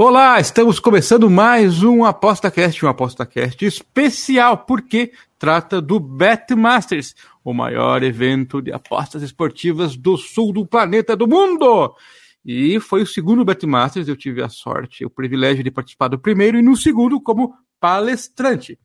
Olá, estamos começando mais um ApostaCast, um ApostaCast especial, porque trata do BetMasters, o maior evento de apostas esportivas do sul do planeta do mundo. E foi o segundo BetMasters, eu tive a sorte, o privilégio de participar do primeiro e no segundo como palestrante.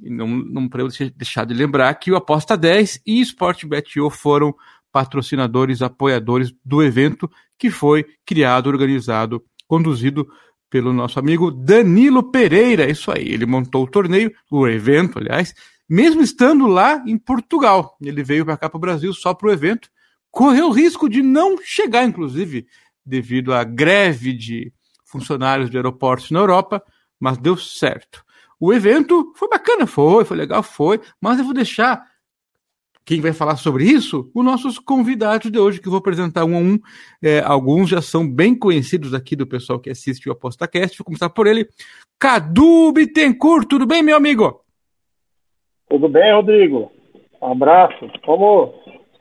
E não, não podemos deixar de lembrar que o Aposta 10 e Sportbet.io foram patrocinadores, apoiadores do evento que foi criado, organizado, conduzido pelo nosso amigo Danilo Pereira. Isso aí, ele montou o torneio, o evento, aliás, mesmo estando lá em Portugal. Ele veio para cá para o Brasil só para o evento, correu o risco de não chegar, inclusive, devido à greve de funcionários de aeroportos na Europa, mas deu certo. O evento foi bacana, foi, foi legal, foi, mas eu vou deixar quem vai falar sobre isso? Os nossos convidados de hoje, que eu vou apresentar um a um. É, alguns já são bem conhecidos aqui do pessoal que assiste o ApostaCast. Vou começar por ele. Cadu Bittencourt, tudo bem, meu amigo? Tudo bem, Rodrigo? Um abraço. Como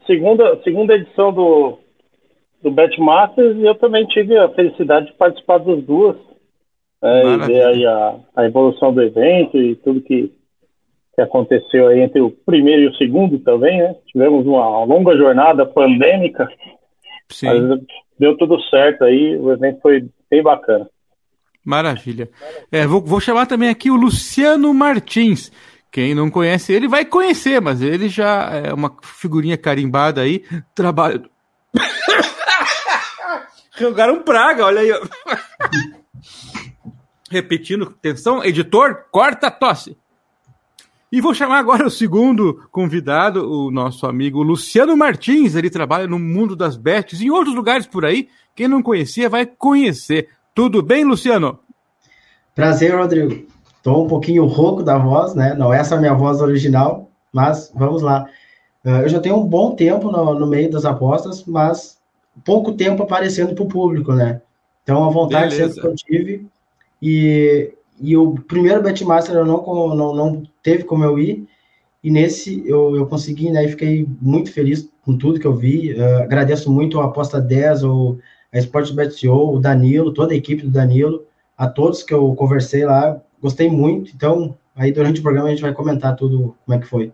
segunda, segunda edição do, do Betmasters, eu também tive a felicidade de participar das duas. É, e ver aí a, a evolução do evento e tudo que que aconteceu aí entre o primeiro e o segundo também, né? Tivemos uma longa jornada pandêmica, Sim. mas deu tudo certo aí, o evento foi bem bacana. Maravilha. É, vou, vou chamar também aqui o Luciano Martins. Quem não conhece ele vai conhecer, mas ele já é uma figurinha carimbada aí, trabalha. Jogaram praga, olha aí. Repetindo, atenção, editor, corta a tosse. E vou chamar agora o segundo convidado, o nosso amigo Luciano Martins. Ele trabalha no mundo das bets em outros lugares por aí. Quem não conhecia vai conhecer. Tudo bem, Luciano? Prazer, Rodrigo. Estou um pouquinho rouco da voz, né? Não é essa a minha voz original, mas vamos lá. Uh, eu já tenho um bom tempo no, no, meio das apostas, mas pouco tempo aparecendo para o público, né? Então, a vontade Beleza. sempre que eu tive. E e o primeiro Betmaster eu não, não, não teve como eu ir, e nesse eu, eu consegui, né, e fiquei muito feliz com tudo que eu vi, uh, agradeço muito a Aposta 10, o, a Sportsbet.io, o Danilo, toda a equipe do Danilo, a todos que eu conversei lá, gostei muito, então aí durante o programa a gente vai comentar tudo como é que foi.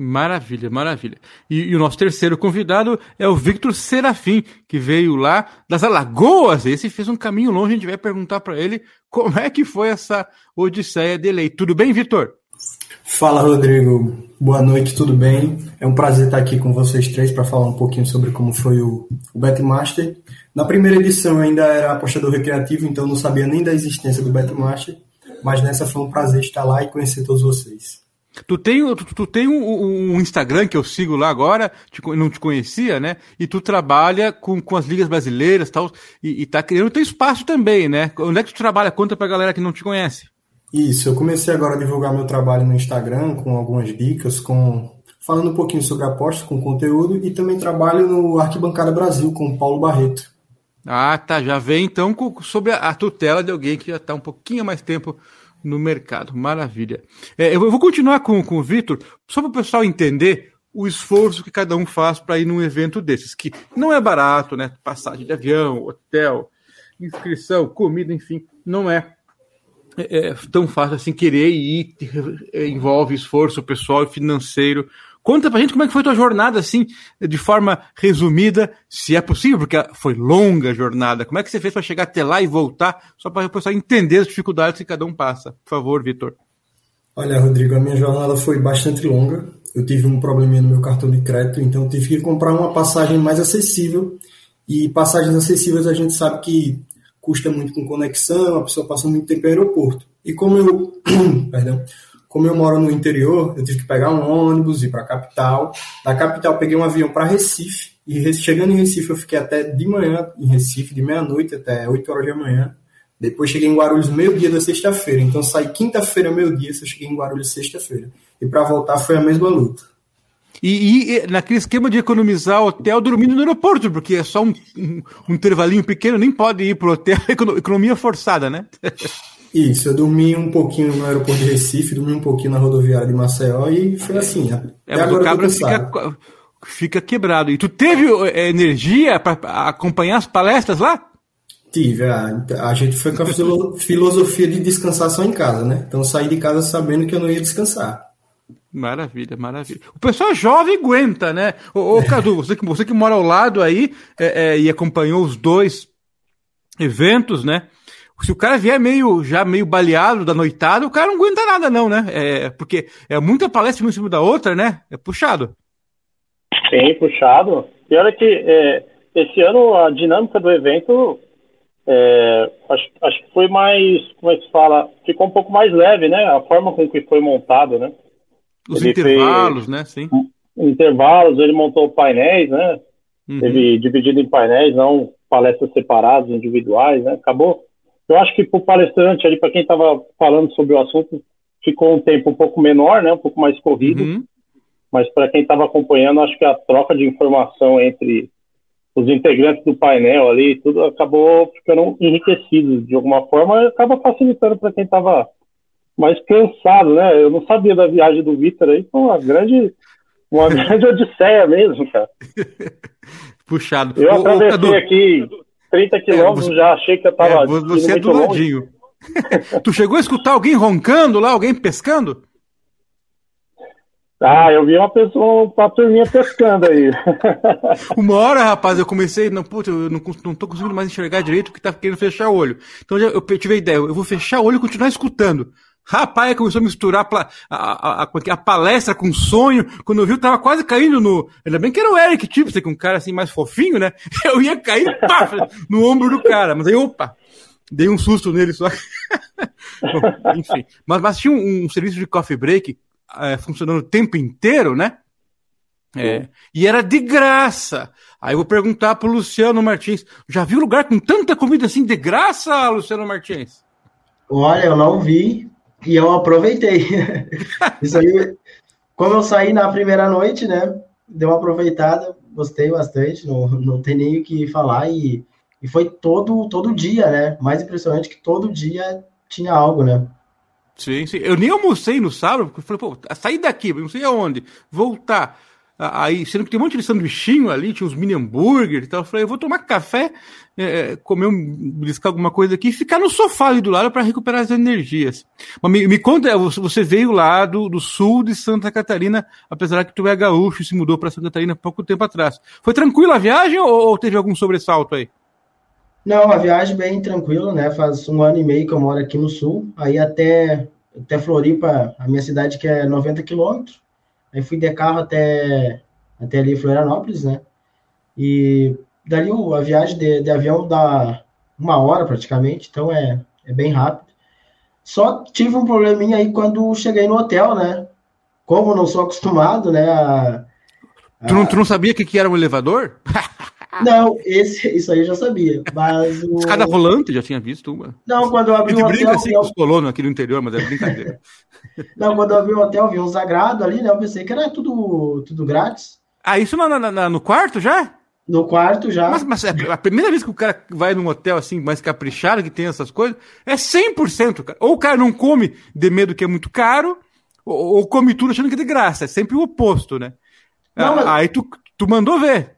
Maravilha, maravilha. E, e, o nosso terceiro convidado é o Victor Serafim, que veio lá das Alagoas. Esse fez um caminho longe, a gente vai perguntar para ele como é que foi essa odisseia dele aí. Tudo bem, Victor? Fala, Rodrigo. Boa noite, tudo bem? É um prazer estar aqui com vocês três para falar um pouquinho sobre como foi o, o Betmaster. Na primeira edição eu ainda era apostador recreativo, então não sabia nem da existência do Betmaster, mas nessa foi um prazer estar lá e conhecer todos vocês. Tu tem, tu, tu tem um, um, Instagram que eu sigo lá agora, te, não te conhecia, né? E tu trabalha com, com as ligas brasileiras tal, e, e tá criando teu espaço também, né? Onde é que tu trabalha? Conta pra galera que não te conhece. Isso, eu comecei agora a divulgar meu trabalho no Instagram com algumas dicas, com falando um pouquinho sobre apostas com conteúdo e também trabalho no Arquibancada Brasil com o Paulo Barreto. Ah, tá. Já vem então com, sobre a, a tutela de alguém que já está um pouquinho mais tempo no mercado. Maravilha. É, eu vou continuar com, com o Vitor, só para o pessoal entender o esforço que cada um faz para ir num evento desses, que não é barato, né? Passagem de avião, hotel, inscrição, comida, enfim, não é, é, é tão fácil assim querer ir, envolve esforço pessoal e financeiro Conta pra gente como é que foi tua jornada, assim, de forma resumida, se é possível, porque foi longa a jornada. Como é que você fez para chegar até lá e voltar, só para o pessoal entender as dificuldades que cada um passa? Por favor, Vitor. Olha, Rodrigo, a minha jornada foi bastante longa. Eu tive um probleminha no meu cartão de crédito, então eu tive que comprar uma passagem mais acessível. E passagens acessíveis a gente sabe que custa muito com conexão, a pessoa passa muito tempo no aeroporto. E como eu, perdão, como eu moro no interior, eu tive que pegar um ônibus, ir para a capital. Da capital, peguei um avião para Recife. E chegando em Recife, eu fiquei até de manhã em Recife, de meia-noite até 8 horas da manhã. Depois cheguei em Guarulhos meio-dia da sexta-feira. Então saí quinta-feira, meio-dia, eu cheguei em Guarulhos sexta-feira. E para voltar foi a mesma luta. E, e, naquele esquema de economizar hotel dormindo no aeroporto, porque é só um, um, um intervalinho pequeno, nem pode ir pro hotel, economia forçada, né? Isso, eu dormi um pouquinho no aeroporto de Recife, dormi um pouquinho na rodoviária de Maceió e foi assim. É, mas o cabra fica, fica quebrado. E tu teve é, energia para acompanhar as palestras lá? Tive, a, a gente foi com a filosofia de descansar só em casa, né? Então saí de casa sabendo que eu não ia descansar. Maravilha, maravilha. O pessoal jovem aguenta, né? Ô, ô Cadu, você que, você que mora ao lado aí é, é, e acompanhou os dois eventos, né? Se o cara vier meio, já meio baleado da noitada, o cara não aguenta nada, não, né? É, porque é muita palestra uma em cima da outra, né? É puxado. Sim, puxado. E olha que é, esse ano a dinâmica do evento é, acho, acho que foi mais, como é que se fala? Ficou um pouco mais leve, né? A forma com que foi montado, né? Os ele intervalos, fez, né? Sim. Intervalos, ele montou painéis, né? Uhum. Ele dividido em painéis, não palestras separadas, individuais, né? Acabou. Eu acho que para o palestrante ali, para quem estava falando sobre o assunto, ficou um tempo um pouco menor, né? Um pouco mais corrido. Uhum. Mas para quem estava acompanhando, acho que a troca de informação entre os integrantes do painel ali, tudo acabou ficando enriquecido de alguma forma e acaba facilitando para quem estava mais cansado, né? Eu não sabia da viagem do Vitor aí, foi uma grande, uma grande odisseia mesmo, cara. Puxado. Eu atravessei aqui 30 quilômetros, é, já achei que eu tava. É, você é do ladinho. tu chegou a escutar alguém roncando lá, alguém pescando? Ah, eu vi uma pessoa, uma turminha pescando aí. uma hora, rapaz, eu comecei, não, putz, eu não, não tô conseguindo mais enxergar direito porque tá querendo fechar o olho. Então eu tive a ideia, eu vou fechar o olho e continuar escutando. Rapaz, começou a misturar a, a, a, a, palestra com sonho. Quando eu vi, eu tava quase caindo no. Ainda bem que era o Eric Tipster, que é um cara assim mais fofinho, né? Eu ia cair pá, no ombro do cara. Mas aí, opa, dei um susto nele só. Bom, enfim. Mas, mas tinha um, um, serviço de coffee break é, funcionando o tempo inteiro, né? É, e era de graça. Aí eu vou perguntar pro Luciano Martins: já viu lugar com tanta comida assim de graça, Luciano Martins? Olha, eu não vi, e eu aproveitei. Isso aí, como eu saí na primeira noite, né? Deu uma aproveitada, gostei bastante, não, não tem nem o que falar. E, e foi todo, todo dia, né? Mais impressionante que todo dia tinha algo, né? Sim, sim. Eu nem almocei no sábado, porque falei, pô, sair daqui, não sei aonde, voltar. Aí, sendo que tem um monte de sanduichinho ali, tinha uns mini hambúrguer e tal. Eu falei, eu vou tomar café, é, é comer um, alguma coisa aqui e ficar no sofá ali do lado para recuperar as energias. Mas me, me conta, você veio lá do, do, sul de Santa Catarina, apesar que tu é gaúcho e se mudou para Santa Catarina pouco tempo atrás. Foi tranquila a viagem ou, ou teve algum sobressalto aí? Não, a viagem bem tranquila, né? Faz um ano e meio que eu moro aqui no sul, aí até, até Floripa, a minha cidade que é 90 quilômetros. Aí fui de carro até, até ali Florianópolis, né? E dali a viagem de, de avião dá uma hora praticamente, então é, é bem rápido. Só tive um probleminha aí quando cheguei no hotel, né? Como não sou acostumado, né? A, a... Tu, não, tu não sabia que, que era um elevador? Não, esse, isso aí eu já sabia. Mas o... Escada rolante, já tinha visto uma. Não, quando eu abri o hotel... brinca assim com os colonos aqui no interior, mas é brincadeira. Não, quando eu abri o hotel, vi um sagrado ali, né? Eu pensei que era tudo, tudo grátis. Ah, isso na, na, na, no quarto já? No quarto já. Mas, mas, é a primeira vez que o cara vai num hotel assim, mais caprichado, que tem essas coisas, é 100%. Cara. Ou o cara não come de medo que é muito caro, ou, ou come tudo achando que é de graça. É sempre o oposto, né? Não, mas... Aí tu, tu mandou ver.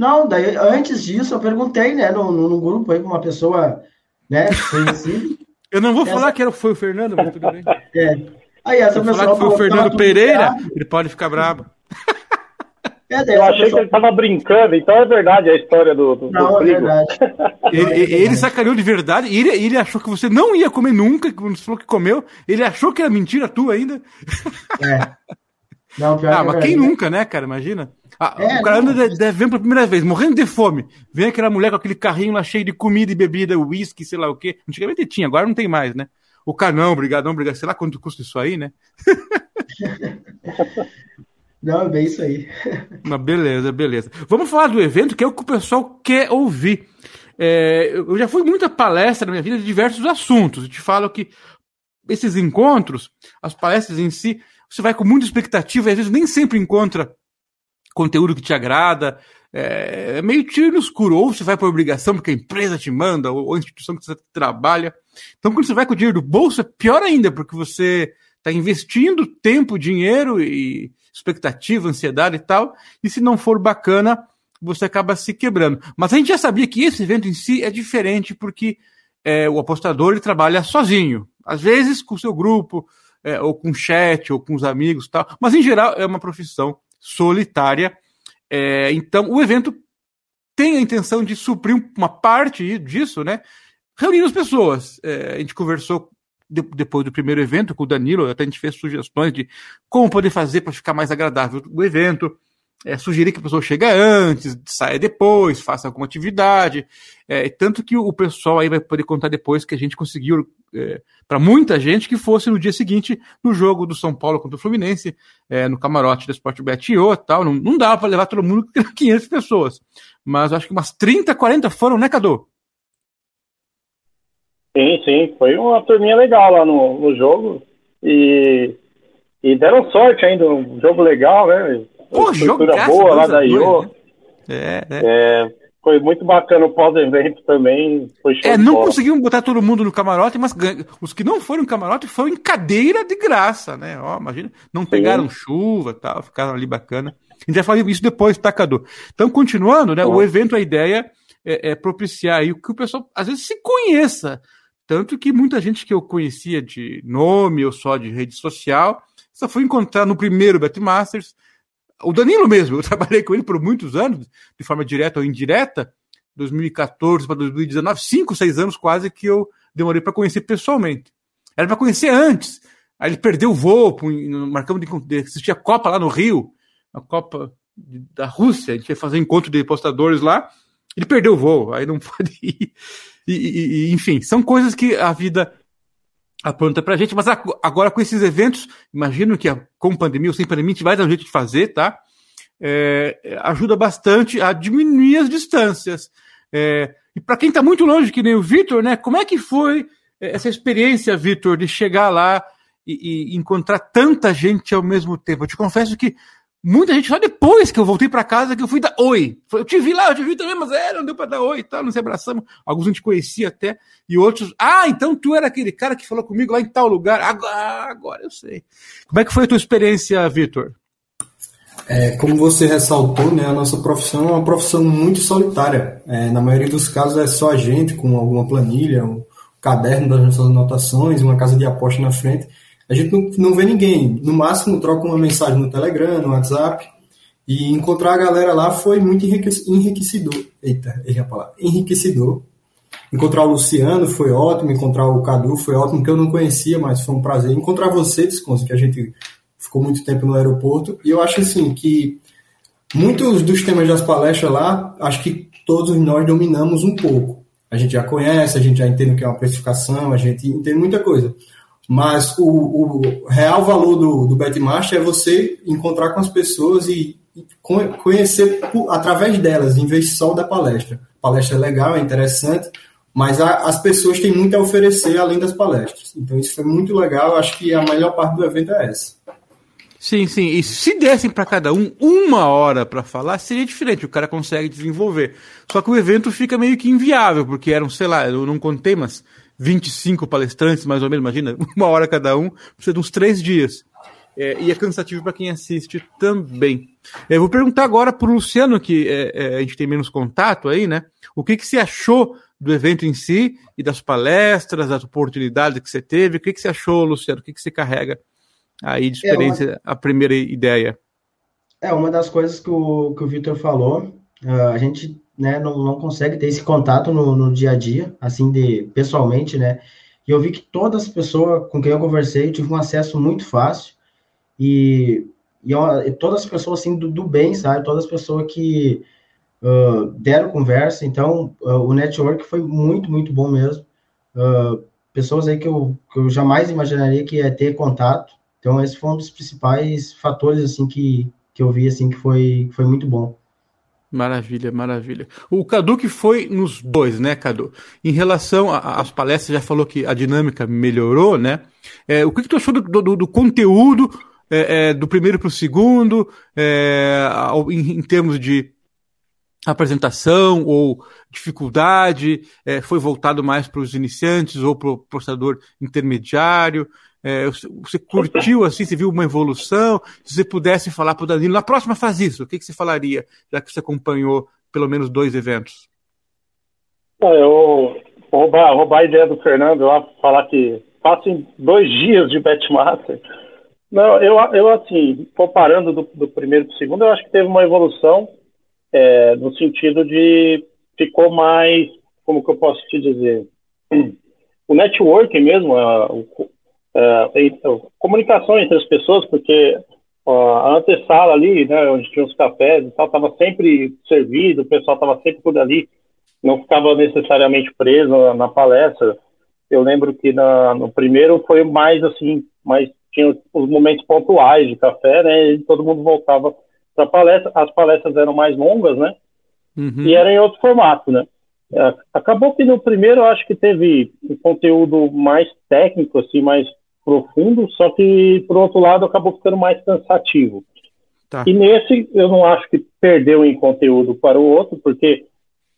Não, daí antes disso eu perguntei, né, no, no, no grupo aí com uma pessoa, né, conhecida. eu não vou essa... falar que era, foi o Fernando, mas tudo bem. É. Aí essa Se pessoa falar que foi o Fernando Pereira, ele pode ficar bravo. É, eu achei pessoa... que ele estava brincando, então é verdade a história do, do Não, do é verdade. ele, ele sacaneou de verdade e ele, ele achou que você não ia comer nunca, quando você falou que comeu, ele achou que era mentira tua ainda. É. Não, pior ah, mas quem nunca, né, cara? Imagina. Ah, é, o cara anda devendo pela primeira vez, morrendo de fome. Vem aquela mulher com aquele carrinho lá cheio de comida e bebida, uísque, sei lá o quê. Antigamente tinha, agora não tem mais, né? o canão, brigadão, obrigado, sei lá quanto custa isso aí, né? Não, é bem isso aí. Mas beleza, beleza. Vamos falar do evento, que é o que o pessoal quer ouvir. É, eu já fui muita palestra na minha vida de diversos assuntos. Eu te falo que esses encontros, as palestras em si, você vai com muita expectativa e às vezes nem sempre encontra conteúdo que te agrada. É, é meio tiro no escuro. Ou você vai por obrigação porque a empresa te manda, ou a instituição que você trabalha. Então, quando você vai com o dinheiro do bolso, é pior ainda, porque você está investindo tempo, dinheiro e expectativa, ansiedade e tal. E se não for bacana, você acaba se quebrando. Mas a gente já sabia que esse evento em si é diferente porque é, o apostador ele trabalha sozinho. Às vezes com o seu grupo, é, ou com chat, ou com os amigos tal. Mas em geral é uma profissão solitária. É, então o evento tem a intenção de suprir uma parte disso, né? Reunindo as pessoas. É, a gente conversou de, depois do primeiro evento com o Danilo, até a gente fez sugestões de como poder fazer para ficar mais agradável o evento. É, sugerir que a pessoa chegue antes, saia depois, faça alguma atividade. É, tanto que o pessoal aí vai poder contar depois que a gente conseguiu, é, para muita gente, que fosse no dia seguinte no jogo do São Paulo contra o Fluminense, é, no camarote da Sportbet e tal. Não, não dava para levar todo mundo, 500 pessoas. Mas acho que umas 30, 40 foram, né, Cadu? Sim, sim. Foi uma turminha legal lá no, no jogo. E, e deram sorte ainda, um jogo legal, né? Pô, jogaço, boa lá da IO. Né? É, é. é, foi muito bacana o pós-evento também. Foi é, não conseguimos botar todo mundo no camarote, mas os que não foram no camarote foram em cadeira de graça, né? Ó, imagina, não pegaram Sim. chuva tal, ficaram ali bacana. A gente vai falar isso depois, tá, Cadu? Então, continuando, né? O evento, a ideia é, é propiciar aí que o pessoal às vezes se conheça. Tanto que muita gente que eu conhecia de nome ou só de rede social, só foi encontrar no primeiro Betmasters. O Danilo mesmo, eu trabalhei com ele por muitos anos, de forma direta ou indireta, 2014 para 2019, cinco, seis anos quase que eu demorei para conhecer pessoalmente. Era para conhecer antes. Aí ele perdeu o voo, marcamos de assistir a Copa lá no Rio, a Copa da Rússia, a gente ia fazer encontro de postadores lá, ele perdeu o voo, aí não pode ir. E, e, enfim, são coisas que a vida apronta pra gente, mas agora com esses eventos, imagino que com pandemia ou sem pandemia, a gente vai dar um jeito de fazer, tá? É, ajuda bastante a diminuir as distâncias. É, e para quem está muito longe, que nem o Vitor, né? Como é que foi essa experiência, Vitor, de chegar lá e, e, encontrar tanta gente ao mesmo tempo? Eu te confesso que Muita gente só depois que eu voltei para casa que eu fui dar oi. Eu te vi lá, eu te vi também, mas é, não deu para dar oi não se abraçamos. Alguns a gente conhecia até, e outros, ah, então tu era aquele cara que falou comigo lá em tal lugar. Agora, agora eu sei. Como é que foi a tua experiência, Vitor? É, como você ressaltou, né, a nossa profissão é uma profissão muito solitária. É, na maioria dos casos é só a gente com alguma planilha, um caderno das nossas anotações, uma casa de aposta na frente a gente não, não vê ninguém. No máximo, troca uma mensagem no Telegram, no WhatsApp. E encontrar a galera lá foi muito enriquecedor. Eita, errei a palavra. Enriquecedor. Encontrar o Luciano foi ótimo, encontrar o Cadu foi ótimo, que eu não conhecia, mas foi um prazer. Encontrar você, Desconso, que a gente ficou muito tempo no aeroporto. E eu acho assim que muitos dos temas das palestras lá, acho que todos nós dominamos um pouco. A gente já conhece, a gente já entende o que é uma precificação, a gente entende muita coisa. Mas o, o real valor do, do Betmaster é você encontrar com as pessoas e, conhecer através delas, em vez só da palestra. A palestra é legal, é interessante, mas a, as pessoas têm muito a oferecer além das palestras. Então isso foi muito legal, acho que a melhor parte do evento é essa. Sim, sim. E se dessem para cada um uma hora para falar, seria diferente. O cara consegue desenvolver. Só que o evento fica meio que inviável, porque eram, sei lá, eu não contei, mas 25 palestrantes, mais ou menos, imagina, uma hora cada um, precisa de uns três dias. É, e é cansativo para quem assiste também. É, eu vou perguntar agora para o Luciano, que é, é, a gente tem menos contato aí, né? O que, que você achou do evento em si e das palestras, das oportunidades que você teve? O que, que você achou, Luciano? O que, que você carrega aí de experiência, uma... a primeira ideia? É, uma das coisas que o, que o Vitor falou, uh, a gente né, não, não consegue ter esse contato no, no dia a dia, assim, de pessoalmente, né? E eu vi que todas as pessoas com quem eu conversei tive um acesso muito fácil e, e, e todas as pessoas, assim, do, do, bem, sabe? Todas as pessoas que uh, deram conversa, então uh, o network foi muito, muito bom mesmo. Uh, pessoas aí que eu, que eu jamais imaginaria que ia ter contato. Então, esse foi um dos principais fatores, assim, que, que eu vi, assim, que foi, foi muito bom. Maravilha, maravilha. O Cadu que foi nos dois, né, Cadu? Em relação às palestras, já falou que a dinâmica melhorou, né? É, o que, que tu achou do, do, do conteúdo é, é, do primeiro para o segundo, é, em, em, termos de apresentação ou dificuldade? É, foi voltado mais para os iniciantes ou para o processador intermediário? É, você curtiu assim, você viu uma evolução? Se você pudesse falar para o Danilo, na próxima faz isso, o que, que você falaria, já que você acompanhou pelo menos dois eventos? Eu vou roubar, roubar a ideia do Fernando lá, falar que passem dois dias de Betmaster. Não, eu, eu assim, comparando do, do primeiro para o segundo, eu acho que teve uma evolução é, no sentido de ficou mais, como que eu posso te dizer, o networking mesmo, a, uh, comunicação entre as pessoas, porque uh, a antessala ali, né, onde tinha os cafés e tal, estava sempre servido, o pessoal estava sempre por ali, não ficava necessariamente preso na, na palestra. Eu lembro que na, no primeiro foi mais assim, mais tinha os momentos pontuais de café, né, e todo mundo voltava para a palestra. As palestras eram mais longas, né, uhum. e era em outro formato, né. É, acabou que no primeiro eu acho que teve um conteúdo mais técnico, assim, mais profundo, só que, por outro lado, acabou ficando mais cansativo. Tá. E nesse, eu não acho que perdeu em conteúdo para o outro, porque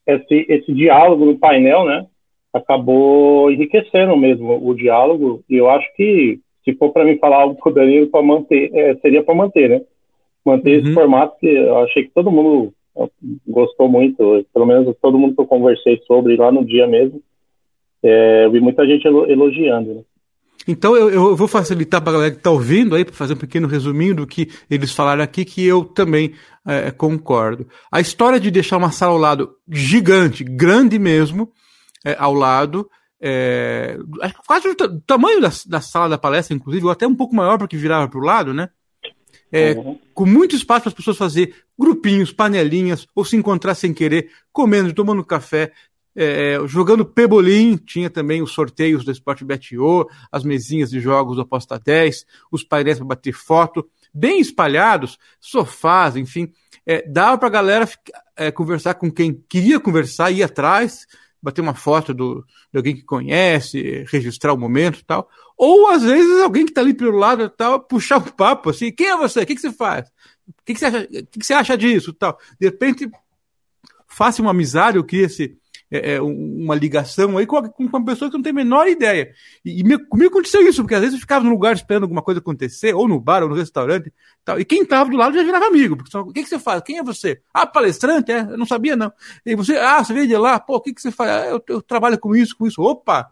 esse, esse diálogo no painel, né, acabou enriquecendo mesmo o diálogo, e eu acho que, se for para mim falar algo com o Danilo, para manter, é, seria para manter, né? Manter uhum. esse formato que eu achei que todo mundo gostou muito, pelo menos todo mundo que eu conversei sobre lá no dia mesmo, é, eu vi muita gente elogiando, né? Então eu, eu vou facilitar para a galera que está ouvindo aí, para fazer um pequeno resuminho do que eles falaram aqui, que eu também é, concordo. A história de deixar uma sala ao lado gigante, grande mesmo, é, ao lado, é, quase o tamanho da, da, sala da palestra, inclusive, ou até um pouco maior porque virava para o lado, né? É, uhum. Com muito espaço para as pessoas fazer grupinhos, panelinhas, ou se encontrar sem querer, comendo, tomando café, é, jogando Pebolim, tinha também os sorteios do Sportbet.io, as mesinhas de jogos do Aposta 10, os painéis para bater foto, bem espalhados, sofás, enfim. É, dava para a galera é, conversar com quem queria conversar, ir atrás, bater uma foto do, de alguém que conhece, registrar o momento e tal. Ou, às vezes, alguém que está ali pelo lado tal, puxar um papo assim, quem é você? O que, que você faz? O que, que, você acha, que, que você acha disso? Tal. De repente, faça uma amizade, eu queria esse é, é uma ligação aí com, com uma pessoa que não tem a menor ideia. E, e me, comigo aconteceu isso, porque às vezes eu ficava no lugar esperando alguma coisa acontecer, ou no bar, ou no restaurante, tal, e quem estava do lado já virava amigo. Porque, o que, que você faz? Quem é você? Ah, palestrante? É? Eu não sabia, não. E você, ah, você veio de lá? Pô, o que, que você faz? Ah, eu, eu trabalho com isso, com isso. Opa!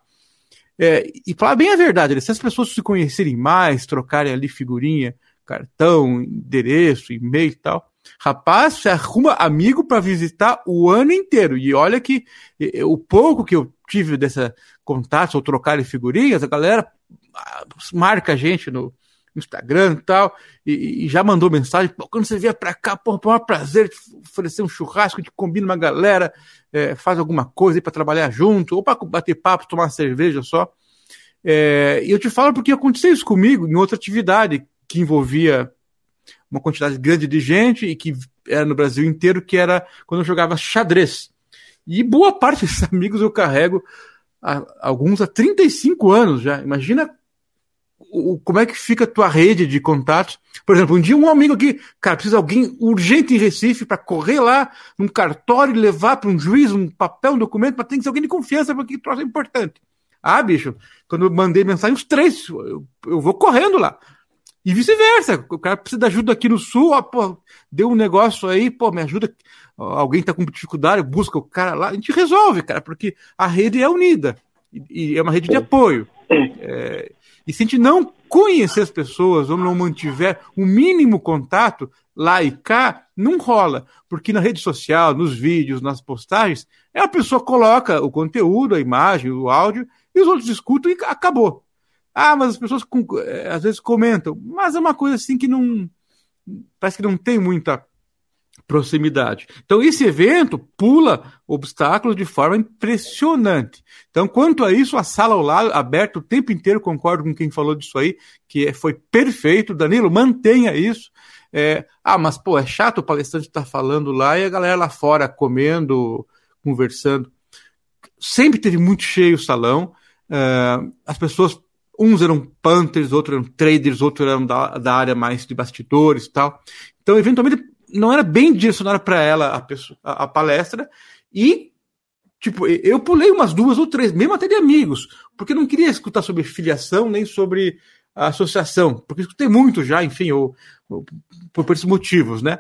É, e falar bem a verdade, se as pessoas se conhecerem mais, trocarem ali figurinha, cartão, endereço, e-mail e tal, Rapaz, você arruma amigo para visitar o ano inteiro. E olha que o pouco que eu tive dessa contato ou trocar figurinhas, a galera ah, marca a gente no Instagram e tal, e, e já mandou mensagem, quando você vier para cá, pô, é um prazer te oferecer um churrasco, te combina uma galera, é, faz alguma coisa aí para trabalhar junto, ou para bater papo, tomar cerveja só. É, e eu te falo porque aconteceu isso comigo em outra atividade que envolvia uma quantidade grande de gente e que era no Brasil inteiro, que era quando eu jogava xadrez. E boa parte desses amigos eu carrego, há, alguns há 35 anos já. Imagina o, como é que fica a tua rede de contatos. Por exemplo, um dia um amigo aqui, cara, precisa de alguém urgente em Recife para correr lá num cartório e levar para um juiz um papel, um documento, mas tem que ser alguém de confiança, porque troço é importante. Ah, bicho, quando eu mandei mensagem, os três, eu, eu vou correndo lá. E vice-versa. O cara precisa de ajuda aqui no sul, ó, pô, deu um negócio aí, pô, me ajuda. Alguém tá com dificuldade, busca o cara lá, a gente resolve, cara, porque a rede é unida. E, e é uma rede de apoio. É, e se a gente não conhecer as pessoas ou não mantiver o um mínimo contato lá e cá, não rola. Porque na rede social, nos vídeos, nas postagens, a pessoa coloca o conteúdo, a imagem, o áudio, e os outros escutam e acabou. Ah, mas as pessoas eh, às vezes comentam, mas é uma coisa assim que não. Parece que não tem muita proximidade. Então, esse evento pula obstáculos de forma impressionante. Então, quanto a isso, a sala ao lado, aberta o tempo inteiro, concordo com quem falou disso aí, que é, foi perfeito. Danilo, mantenha isso. É, ah, mas pô, é chato o palestrante estar tá falando lá e a galera lá fora comendo, conversando. Sempre teve muito cheio o salão. Uh, as pessoas, uns eram punters, outros eram traders, outros eram da, da área mais de bastidores e tal. Então, eventualmente, não era bem direcionada para ela a, pessoa, a, a, palestra. E, tipo, eu pulei umas duas ou três, mesmo até de amigos, porque não queria escutar sobre filiação nem sobre associação, porque escutei muito já, enfim, ou, ou por, por esses motivos, né?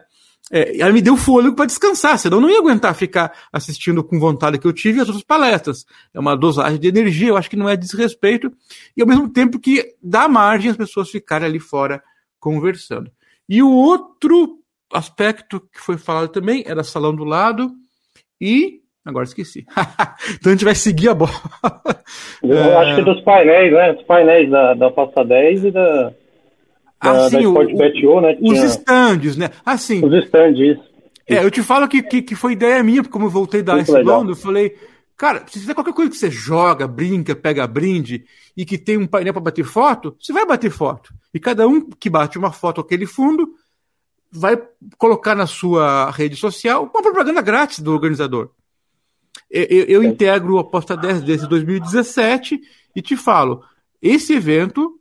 É, ela me deu fôlego para descansar, senão eu não ia aguentar ficar assistindo com vontade que eu tive as outras palestras. É uma dosagem de energia, eu acho que não é desrespeito, e ao mesmo tempo que dá margem às pessoas ficarem ali fora conversando. E o outro aspecto que foi falado também era salão do lado e. Agora esqueci. então a gente vai seguir a bola. Eu é... acho que dos painéis, né? Os painéis da, da Pasta 10 e da, assim, da Sportbet.io, né? Os estandes, né? Assim. Os estandes. É, eu te falo que, que, que foi ideia minha, porque como eu voltei da esse eu falei, cara, se fizer qualquer coisa que você joga, brinca, pega brinde e que tem um painel para bater foto, você vai bater foto. E cada um que bate uma foto aquele fundo vai colocar na sua rede social uma propaganda grátis do organizador. Eu, eu, eu integro o Aposta 10 desde 2017 e te falo, esse evento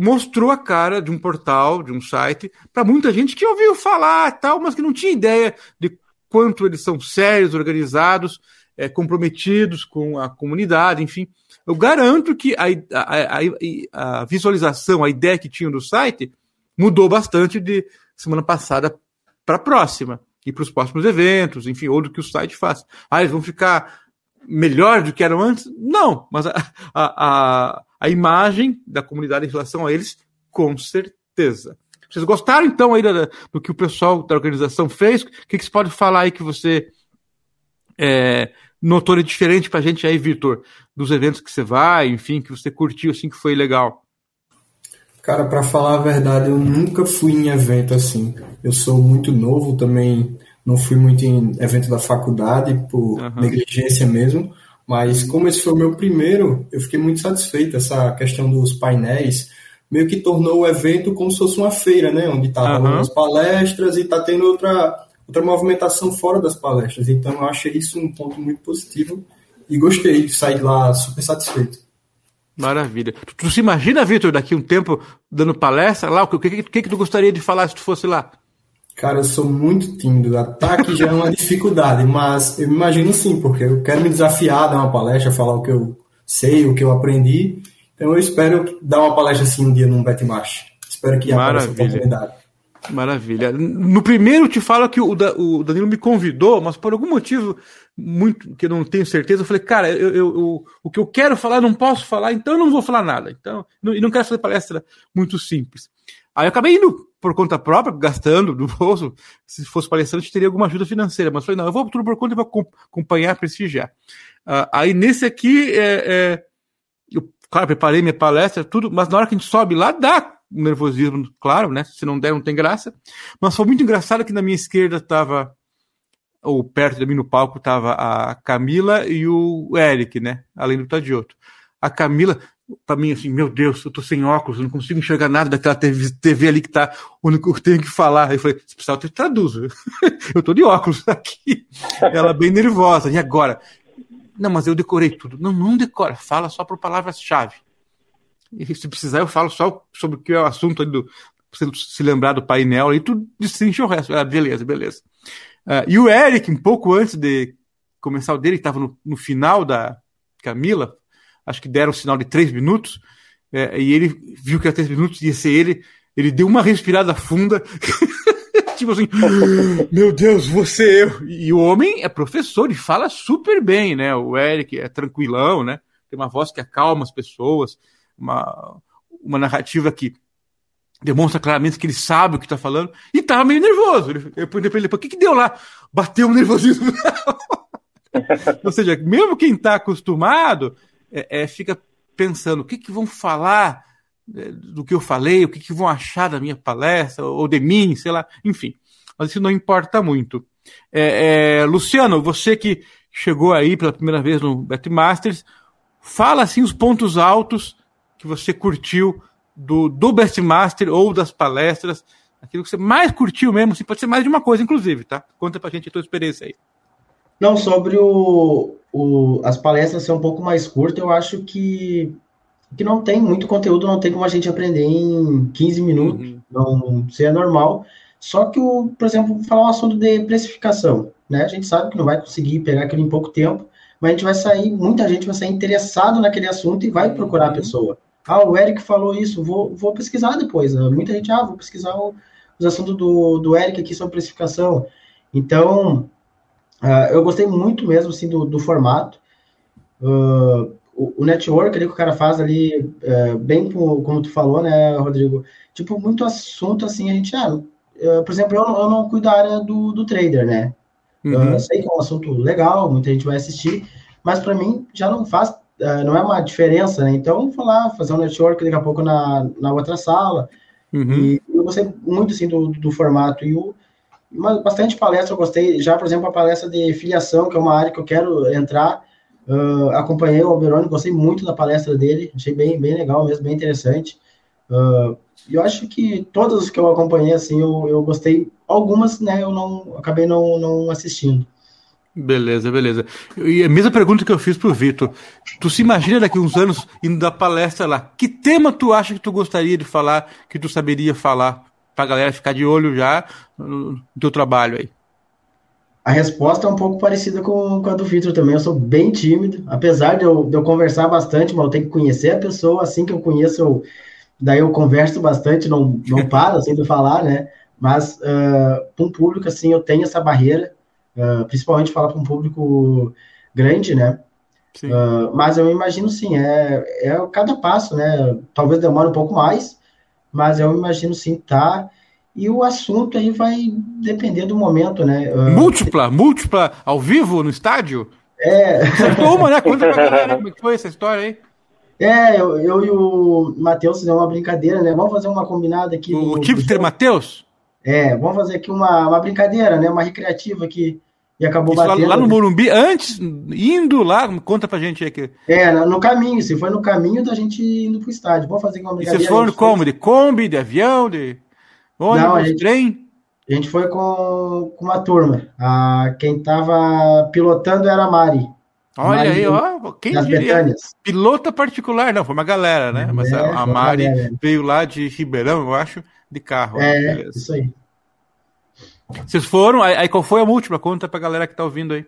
mostrou a cara de um portal, de um site, para muita gente que ouviu falar tal, mas que não tinha ideia de quanto eles são sérios, organizados, é, comprometidos com a comunidade, enfim. Eu garanto que a, a, a, a visualização, a ideia que tinham do site mudou bastante de semana passada para a próxima e para os próximos eventos, enfim, ou do que o site faz. Ah, eles vão ficar melhor do que eram antes? Não, mas a, a, imagem da comunidade em relação a eles, com certeza. Vocês gostaram então aí do, do que o pessoal da organização fez? O que, que você pode falar aí que você é, notou de diferente para a gente aí, Vitor, dos eventos que você vai, enfim, que você curtiu, assim, que foi legal? Cara, para falar a verdade, eu nunca fui em evento assim. Eu sou muito novo também, não fui muito em evento da faculdade por uhum. negligência mesmo. Mas como esse foi o meu primeiro, eu fiquei muito satisfeito. Essa questão dos painéis meio que tornou o evento como se fosse uma feira, né? Onde tá uhum. as palestras e tá tendo outra, outra movimentação fora das palestras. Então eu achei isso um ponto muito positivo e gostei de sair lá super satisfeito. Maravilha. Tu, tu se imagina, Vitor, daqui um tempo dando palestra lá? O que, que, que, que tu gostaria de falar se tu fosse lá? Cara, eu sou muito tímido. Ataque já é uma dificuldade, mas eu imagino sim, porque eu quero me desafiar, dar uma palestra, falar o que eu sei, o que eu aprendi. Então eu espero dar uma palestra assim um dia num Betmarch. Espero que apareça a oportunidade. Maravilha. No primeiro te falo que o, o Danilo me convidou, mas por algum motivo muito que eu não tenho certeza, eu falei, cara, eu, eu, eu, o que eu quero falar eu não posso falar, então eu não vou falar nada. Então, e não quero fazer palestra muito simples. Aí eu acabei indo por conta própria, gastando do bolso. Se fosse palestrante, teria alguma ajuda financeira. Mas falei, não, eu vou tudo por conta e vou acompanhar, prestigiar. Uh, aí nesse aqui, é, é, eu, claro, preparei minha palestra, tudo, mas na hora que a gente sobe lá, dá nervosismo, claro, né? Se não der, não tem graça. Mas foi muito engraçado que na minha esquerda estava, ou perto de mim no palco, estava a Camila e o Eric, né? Além do Tadioto. A Camila, para mim, assim, meu Deus, eu tô sem óculos, não consigo enxergar nada daquela TV, TV ali que tá onde eu tenho que falar. Eu falei, se precisar, eu te traduzo. eu tô de óculos aqui. Ela bem nervosa. E agora? Não, mas eu decorei tudo. Não, não decora, fala só por palavras-chave. E se precisar, eu falo só sobre o que é o assunto ali do. Se lembrar do painel e tu destrincha o resto. Ah, beleza, beleza. Uh, e o Eric, um pouco antes de começar o dele, estava no, no, final da Camila, acho que deram um sinal de três minutos, é, e ele viu que era três minutos, ia ser ele, ele deu uma respirada funda, tipo assim, meu Deus, você eu. E o homem é professor e fala super bem, né? O Eric é tranquilão, né? Tem uma voz que acalma as pessoas uma, uma narrativa que demonstra claramente que ele sabe o que está falando, e estava meio nervoso. Eu perguntei para ele, o que, que deu lá? Bateu um nervosismo. Ou seja, mesmo quem está acostumado é, é, fica pensando o que, que vão falar é, do que eu falei, o que, que vão achar da minha palestra, ou de mim, sei lá, enfim. mas isso não importa muito. É, é, Luciano, você que chegou aí pela primeira vez no Betmasters, fala assim os pontos altos que você curtiu do, do Bestmaster ou das palestras, aquilo que você mais curtiu mesmo, assim, pode ser mais de uma coisa, inclusive, tá? Conta pra gente a tua experiência aí. Não, sobre o, o, as palestras ser um pouco mais curtas, eu acho que, que não tem muito conteúdo, não tem como a gente aprender em 15 minutos, uhum. não seria normal. Só que, o, por exemplo, falar um assunto de precificação, né? A gente sabe que não vai conseguir pegar aquilo em pouco tempo, mas a gente vai sair, muita gente vai sair interessado naquele assunto e vai procurar a uhum. pessoa. Ah, o Eric falou isso, vou, vou pesquisar depois. Muita gente, ah, vou pesquisar o, os assuntos do, do Eric aqui sobre precificação. Então, uh, eu gostei muito mesmo, assim, do, do formato. Uh, o, o, network ali que o cara faz ali, uh, bem como, como tu falou, né, Rodrigo? Tipo, muito assunto, assim, a gente, ah, por exemplo, eu, eu não cuido da área do, do trader, né? Uhum. Eu sei que é um assunto legal, muita gente vai assistir, mas para mim já não faz, não é uma diferença, né? Então, vou lá, fazer um network daqui a pouco na, na outra sala, Uhum. E eu gostei muito assim, do, do formato. E o, uma, bastante palestra eu gostei. Já, por exemplo, a palestra de filiação, que é uma área que eu quero entrar. Uh, acompanhei o Alberoni, gostei muito da palestra dele. Achei bem, bem legal mesmo, bem interessante. Uh, eu acho que todas que eu acompanhei, assim, eu, eu gostei. Algumas, né, eu não acabei não, não assistindo. Beleza, beleza. E a mesma pergunta que eu fiz pro Vitor. Tu se imagina daqui uns anos indo da palestra lá? Que tema tu acha que tu gostaria de falar, que tu saberia falar, pra galera ficar de olho já no teu trabalho aí? A resposta é um pouco parecida com, com a do Vitor também. Eu sou bem tímido, apesar de eu, de eu conversar bastante, mas eu tenho que conhecer a pessoa. Assim que eu conheço, eu, daí eu converso bastante, não, não paro assim de falar, né? Mas uh, para um público assim, eu tenho essa barreira uh, principalmente falar para um público grande, né? Uh, mas eu imagino sim, é, é cada passo, né? Talvez demore um pouco mais, mas eu imagino sim, tá. E o assunto aí vai depender do momento, né? Uh, múltipla, múltipla, ao vivo, no estádio? É. Acertou uma, né? Conta pra galera como é foi essa história aí. É, eu, eu e o Matheus fizemos uma brincadeira, né? Vamos fazer uma combinada aqui. O Tipster Matheus? É, vamos fazer aqui uma, uma brincadeira, né? Uma recreativa aqui e acabou Isso batendo. Lá, no Morumbi, antes, indo lá, conta pra gente aqui. É, no caminho, se foi no caminho da gente indo pro estádio. Vamos fazer uma E vocês foram como? De Kombi, de avião, de ônibus, Não, gente, trem? A gente foi com, com uma turma. A, quem tava pilotando era a Mari. Olha Mari, aí, ó, quem diria? Betânias. Pilota particular, não, foi uma galera, né? Mas é, a, a Mari veio lá de Ribeirão, eu acho, de carro. É, isso aí. Vocês foram, aí, aí, qual foi a múltipla? Conta pra galera que tá ouvindo aí.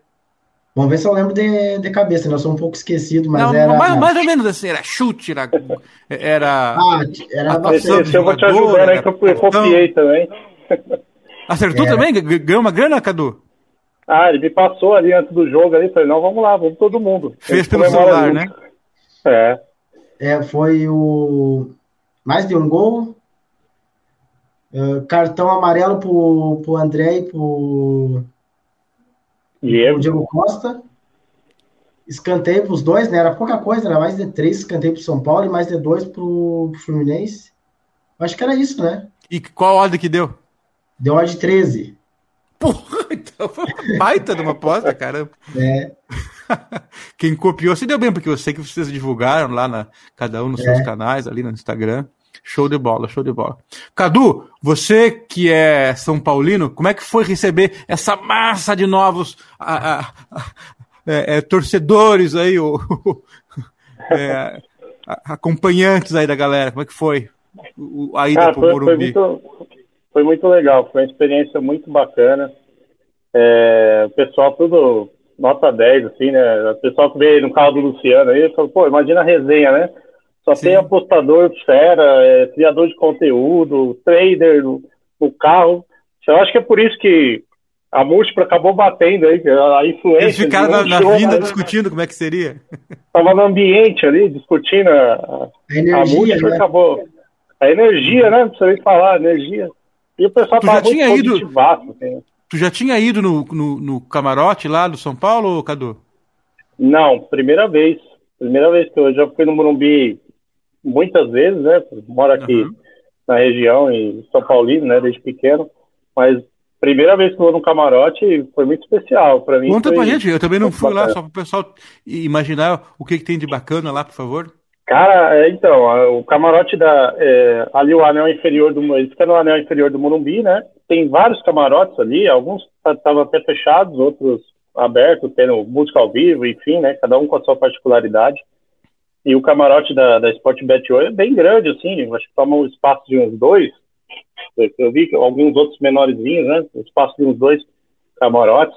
Vamos ver se eu lembro de, de cabeça, né? Eu sou um pouco esquecido, mas Não, era. Mais, mais, ou menos assim, era chute, era. Era. Ah, era bastante. Eu vou te ajudar aí que eu copiei também. Acertou era. também? Ganhou uma grana, Cadu? Ah, ele me passou ali antes do jogo ali, falei, não, vamos lá, vamos todo mundo. Fez pelo celular, né? É. É, foi o. Mais de um gol, Uh, cartão amarelo pro, pro André e pro, Diego. pro Diego Costa. Escanteio pros dois, né? Era pouca coisa, era mais de três escanteio pro São Paulo e mais de dois pro, pro Fluminense. Acho que era isso, né? E qual ordem que deu? Deu ordem 13. Porra, então foi uma baita de uma aposta, caramba. É. Quem copiou se deu bem, porque eu sei que vocês divulgaram lá na cada um nos é. seus canais, ali no Instagram. Show de bola, show de bola. Cadu, você que é São Paulino, como é que foi receber essa massa de novos a, a, a, é, é, torcedores aí, é, acompanhantes aí da galera? Como é que foi a ida para o Morumbi? Foi muito, foi muito legal, foi uma experiência muito bacana. É, o pessoal tudo nota 10, assim, né? O pessoal que veio no carro do Luciano aí falou, pô, imagina a resenha, né? Só Sim. tem apostador fera, é, criador de conteúdo, trader no, no, carro. Eu acho que é por isso que a múltipla acabou batendo aí, a influência. Eles ficaram na, na vinda né? discutindo como é que seria. Tava no ambiente ali, discutindo a, a, a, a múltipla né? acabou. A energia, né? Não precisa nem falar, energia. E o pessoal tu tava já tinha ido, assim. Tu já tinha ido no, no, no, camarote lá do São Paulo, Cadu? Não, primeira vez. Primeira vez que eu já fui no Morumbi muitas vezes, né? Moro aqui uhum. na região, em São Paulino, né? Desde pequeno. Mas primeira vez que eu vou no camarote foi muito especial para mim. Conta foi... pra gente, eu também não fui lá, só para o pessoal imaginar o que, que, tem de bacana lá, por favor. Cara, é, então, o camarote da. É, ali o anel inferior do. Ele fica no anel inferior do Morumbi, né? Tem vários camarotes ali, alguns estavam até fechados, outros abertos, tendo música ao vivo, enfim, né? Cada um com a sua particularidade. E o camarote da, da Sportbet hoje é bem grande, assim, acho que toma um espaço de uns dois. Eu vi alguns outros menorzinhos, né? Espaço de uns dois camarotes.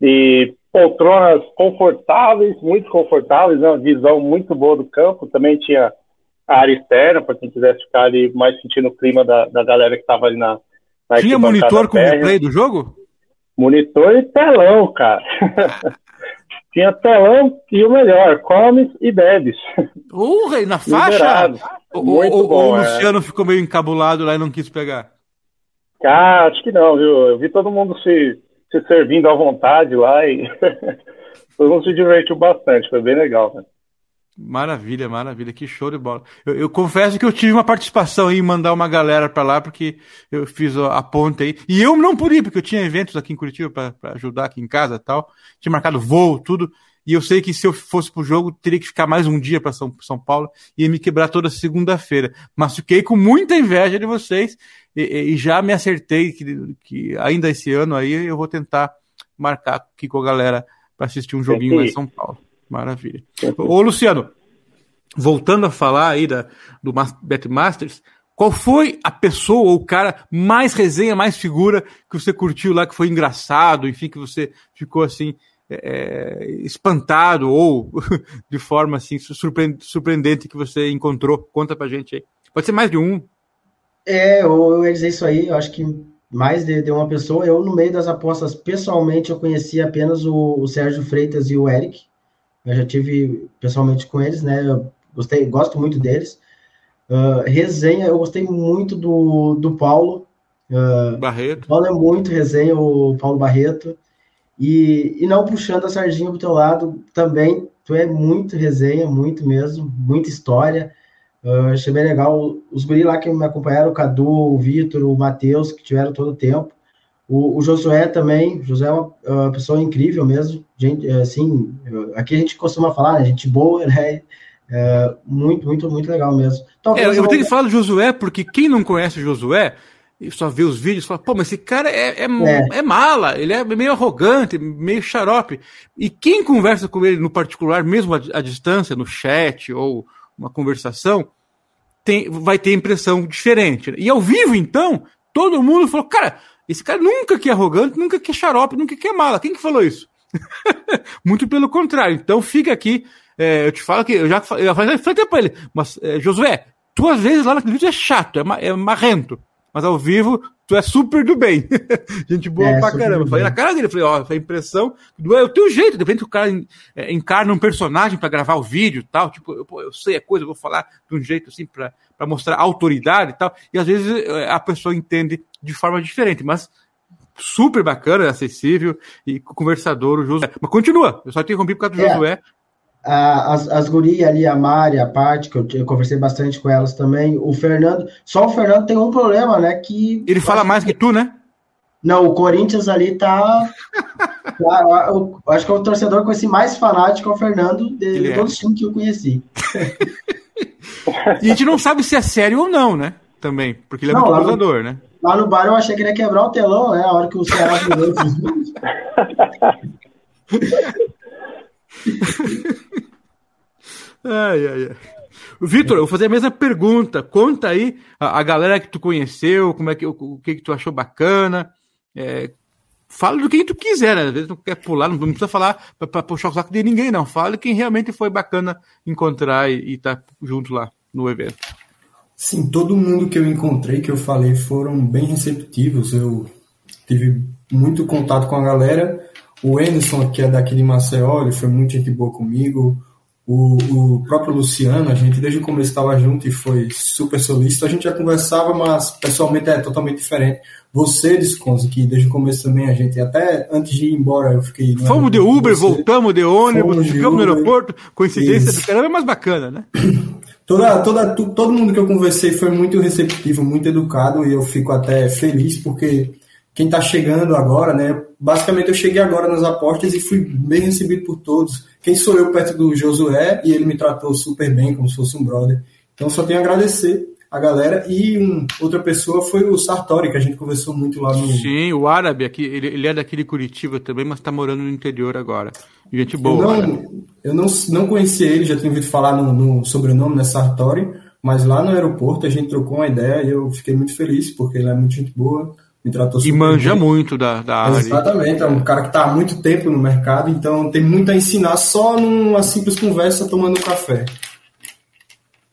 E poltronas confortáveis, muito confortáveis, né? uma visão muito boa do campo. Também tinha a área externa, para quem quisesse ficar ali mais sentindo o clima da, da galera que estava ali na, na Tinha monitor com replay do jogo? Monitor e telão, cara. Tinha telão e o melhor, comes e bebes. Urra, e na faixa? Muito o, bom, o é. Luciano é. ficou meio encabulado lá e não quis pegar. Cara, acho que não, viu? Eu vi todo mundo se, se servindo à vontade lá e todo mundo se divertiu bastante, foi bem legal, né? Maravilha, maravilha, que show de bola. Eu, eu, confesso que eu tive uma participação em mandar uma galera para lá, porque eu fiz a, ponte aí. E eu não pude, porque eu tinha eventos aqui em Curitiba para ajudar aqui em casa tal. Tinha marcado voo, tudo. E eu sei que se eu fosse pro jogo, teria que ficar mais um dia para São, São Paulo e ia me quebrar toda segunda-feira. Mas fiquei com muita inveja de vocês e, e já me acertei que, que, ainda esse ano aí eu vou tentar marcar aqui com a galera para assistir um joguinho lá em São Paulo. Maravilha. Ô, Luciano, voltando a falar aí da, do Betmasters, qual foi a pessoa ou o cara mais resenha, mais figura que você curtiu lá, que foi engraçado, enfim, que você ficou assim é, é espantado ou de forma assim surpreendente que você encontrou? Conta pra gente aí. Pode ser mais de um. É, eu ia dizer isso aí, eu acho que mais de, de, uma pessoa. Eu, no meio das apostas, pessoalmente, eu conheci apenas o, o Sérgio Freitas e o Eric. Eu já tive pessoalmente com eles, né? Eu gostei, gosto muito deles. Uh, resenha, eu gostei muito do, do Paulo. Uh, Barreto. O Paulo é muito resenha, o Paulo Barreto. E, e não puxando a sardinha pro teu lado, também tu é muito resenha, muito mesmo, muita história. Uh, achei bem legal. Os guri lá que me acompanharam, o Cadu, o Vitor, o Matheus, que tiveram todo o tempo. O, o Josué também, o Josué é uma, é uma, pessoa incrível mesmo, gente, é, assim, aqui a gente costuma falar, né, gente boa, né, é, muito, muito, muito legal mesmo. Talvez é, eu vou ter que falar do Josué, porque quem não conhece o Josué, e só vê os vídeos, fala, pô, mas esse cara é, é, é. é mala, ele é meio arrogante, meio xarope. E quem conversa com ele no particular, mesmo à, à distância, no chat ou uma conversação, tem, vai ter impressão diferente. E ao vivo, então, todo mundo falou, cara, esse cara nunca que é arrogante, nunca que é xarope, nunca que é mala. Quem que falou isso? Muito pelo contrário. Então fica aqui. É, eu te falo que eu já, eu já falei pra ele, mas é, Josué, tu às vezes lá naquele vídeo é chato, é, é marrento mas ao vivo tu é super do bem. Gente boa é, pra caramba. Falei na cara dele, falei, ó, a impressão é o teu jeito, de repente o cara é, encarna um personagem para gravar o vídeo e tal, tipo, eu, eu sei a coisa, eu vou falar de um jeito assim para mostrar autoridade e tal, e às vezes é, a pessoa entende de forma diferente, mas super bacana, acessível e conversador, o Josué. Mas continua, eu só interrompi por causa do é. Josué, as, as gurias ali, a Mari, a Paty, que eu, eu, conversei bastante com elas também, o Fernando, só o Fernando tem um problema, né, que... Ele fala mais que, que tu, né? Não, o Corinthians ali tá... tá eu, eu, acho que é o torcedor com esse mais fanático é o Fernando, de, de é. todos os times que eu conheci. e a gente não sabe se é sério ou não, né, também, porque ele é não, muito jogador, né? Lá no bar eu achei que ele ia quebrar o telão, né, a hora que o Ceará ai, ai, ai. Vitor, eu vou fazer a mesma pergunta. Conta aí a, a, galera que tu conheceu, como é que, o, que, que tu achou bacana. É, fala do quem tu quiser, né? Às vezes não quer pular, não precisa falar para puxar o saco de ninguém, não. Fala quem realmente foi bacana encontrar e estar tá junto lá no evento. Sim, todo mundo que eu encontrei, que eu falei, foram bem receptivos. Eu tive muito contato com a galera o Emerson, que é daqui de Maceió, ele foi muito gente boa comigo. O, o próprio Luciano, a gente desde o começo estava junto e foi super solícito. A gente já conversava, mas pessoalmente é totalmente diferente. Você, Desconze, que desde o começo também a gente, até antes de ir embora, eu fiquei. Fomos de Uber, voltamos de ônibus, ficamos no aeroporto. Coincidência Isso. do caramba é mais bacana, né? Toda, toda, todo mundo que eu conversei foi muito receptivo, muito educado e eu fico até feliz porque quem está chegando agora, né? Basicamente eu cheguei agora nas apostas e fui bem recebido por todos. Quem sou eu perto do Josué e ele me tratou super bem, como se fosse um brother. Então só tenho a agradecer a galera. E um, outra pessoa foi o Sartori, que a gente conversou muito lá no. Sim, o árabe aqui, ele, ele é daquele Curitiba também, mas está morando no interior agora. Gente boa. Eu não, eu não, não conhecia ele, já tinha ouvido falar no, no sobrenome, né, Sartori, mas lá no aeroporto a gente trocou uma ideia e eu fiquei muito feliz, porque ele é muito gente boa. Me tratou e manja bem. muito da, da área. Exatamente, é um cara que está há muito tempo no mercado, então tem muito a ensinar só numa simples conversa tomando um café.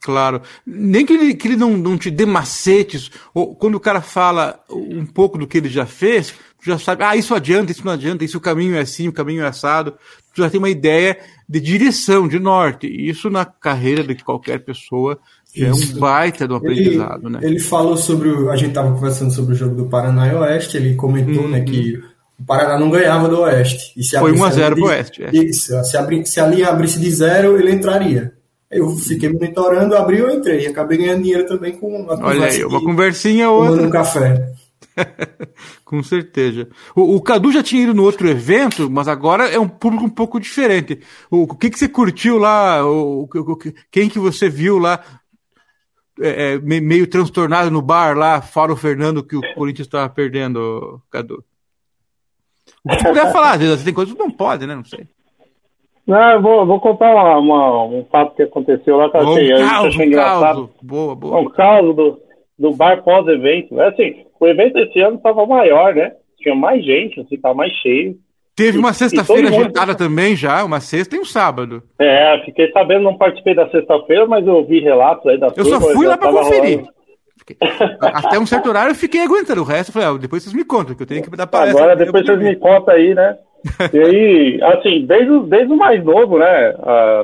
Claro. Nem que ele, que ele não, não te dê macetes, ou quando o cara fala um pouco do que ele já fez, tu já sabe, ah, isso adianta, isso não adianta, isso o caminho é assim, o caminho é assado. Tu já tem uma ideia de direção, de norte. E isso na carreira de qualquer pessoa já é um baita do aprendizado, ele, né? Ele falou sobre, o, a gente estava conversando sobre o jogo do Paraná e Oeste, ele comentou, uhum. né, que o Paraná não ganhava do Oeste. E se Foi 1x0 pro Oeste. É. Isso, se, abri, se a linha abrisse de zero, ele entraria. Eu fiquei monitorando, abri eu entrei. Acabei ganhando dinheiro também com a Olha aí, uma conversinha ou outra. um café. com certeza. O, o, Cadu já tinha ido no outro evento, mas agora é um público um pouco diferente. O, o que, que você curtiu lá? O, o, quem que você viu lá é, é, meio transtornado no bar lá, fora o Fernando que o Corinthians estava perdendo, Cadu? O que você puder falar, às vezes tem coisas que não pode, né? Não sei. Não, eu vou, vou contar uma, uma, um fato que aconteceu lá que eu achei, caos, achei engraçado. Boa, boa. Um caos do, do bar pós-evento. É assim, o evento esse ano estava maior, né? Tinha mais gente, assim, tava mais cheio. Teve uma sexta-feira agitada também já, uma sexta e um sábado. É, fiquei sabendo, não participei da sexta-feira, mas eu vi relatos aí da Eu só fui lá para conferir. Até um certo horário eu fiquei aguentando, o resto eu falei, ah, depois vocês me contam, que eu tenho que dar palestra. Agora depois vocês me contam aí, né? E aí, assim, desde, desde o mais novo, né,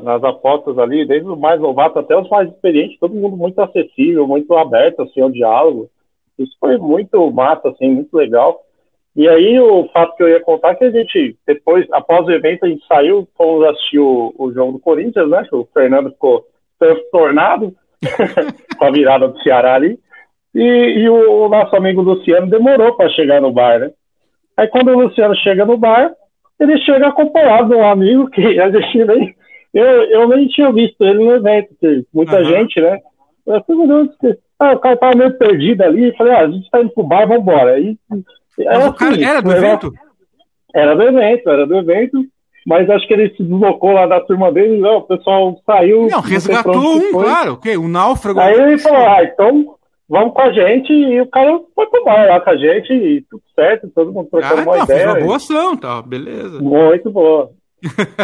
nas apostas ali, desde o mais novato até os mais experientes, todo mundo muito acessível, muito aberto, assim, ao diálogo. Isso foi muito massa, assim, muito legal. E aí, o fato que eu ia contar é que a gente, depois, após o evento, a gente saiu, fomos assistir o, o jogo do Corinthians, né, que o Fernando ficou transtornado com a virada do Ceará ali. E, e o, o nosso amigo Luciano demorou para chegar no bar, né? Aí quando o Luciano chega no bar, ele chega acompanhado de um amigo que a gente nem. Eu, eu nem tinha visto ele no evento, muita uhum. gente, né? Eu falei, ah, o cara tava meio perdido ali, falei, ah, a gente tá indo pro bar, vambora. Aí, era, assim, o cara era do evento? Era do evento, era do evento, mas acho que ele se deslocou lá da turma dele, não, o pessoal saiu. Não, resgatou um, claro, o quê? Um náufrago. Aí ele falou, ah, então vamos com a gente, e o cara foi pro bar lá com a gente, e tudo certo, todo mundo trocando ah, uma não, ideia. Fez uma boa ação, tá, beleza. Muito boa.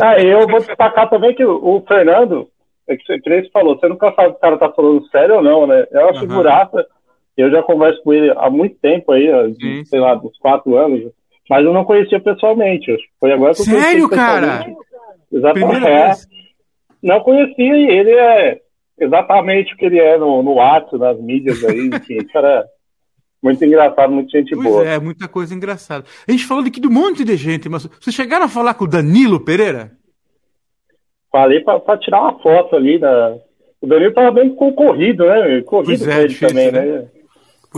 Aí eu vou destacar também que o, o Fernando, é que, que você falou, você nunca sabe se o cara tá falando sério ou não, né? É uma uhum. figuraça, eu já converso com ele há muito tempo aí, de, sei lá, uns quatro anos, mas eu não conhecia pessoalmente, foi agora que eu Sério, cara? Exatamente. É. Não conhecia e ele é exatamente o que ele é no, no WhatsApp, nas mídias aí, enfim, cara muito engraçado, muita gente pois boa. É, muita coisa engraçada. A gente falou aqui de um monte de gente, mas vocês chegaram a falar com o Danilo Pereira? Falei para tirar uma foto ali da. O Danilo tava bem concorrido, né? Corrido pois é, ele difícil, também, né? né?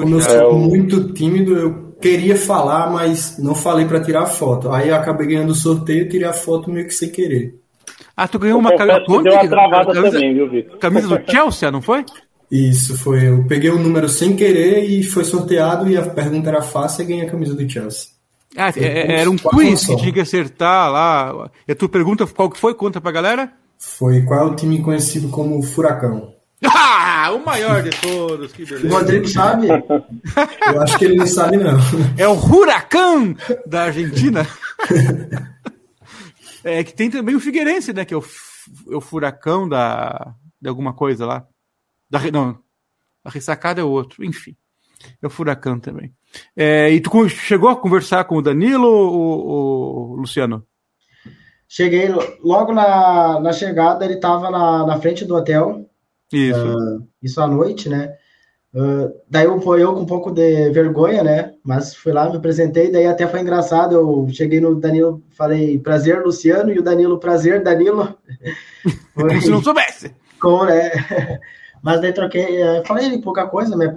Como eu sou é, muito tímido, eu queria falar, mas não falei para tirar foto. Aí eu acabei ganhando o sorteio e tirei a foto meio que sem querer. Ah, tu ganhou uma camisa. Deu uma travada camisa, também, viu, Vitor? Camisa do Chelsea, não foi? Isso, foi. Eu peguei o número sem querer e foi sorteado e a pergunta era fácil e ganhei a camisa do Chelsea. Ah, é, era um quiz que tinha que acertar lá. E a tua pergunta qual que foi? Conta pra galera. Foi qual é o time conhecido como Furacão? Ah, o maior de todos, que beleza. O Rodrigo sabe? Eu acho que ele não sabe, não. É o Huracão da Argentina. É que tem também o Figueirense, né? Que é o, é o furacão da, de alguma coisa lá. Da, não, a ressacada é outro, enfim. É o furacão também. É, e tu chegou a conversar com o Danilo ou, Luciano? Cheguei logo na, na chegada, ele estava na, na frente do hotel. Isso. Uh, isso à noite, né? Uh, daí eu, eu com um pouco de vergonha, né? Mas fui lá, me apresentei, daí até foi engraçado. Eu cheguei no Danilo, falei prazer, Luciano, e o Danilo, prazer, Danilo. Foi, Como se não soubesse. Como, né? Mas daí troquei, eh, falei pouca coisa, né?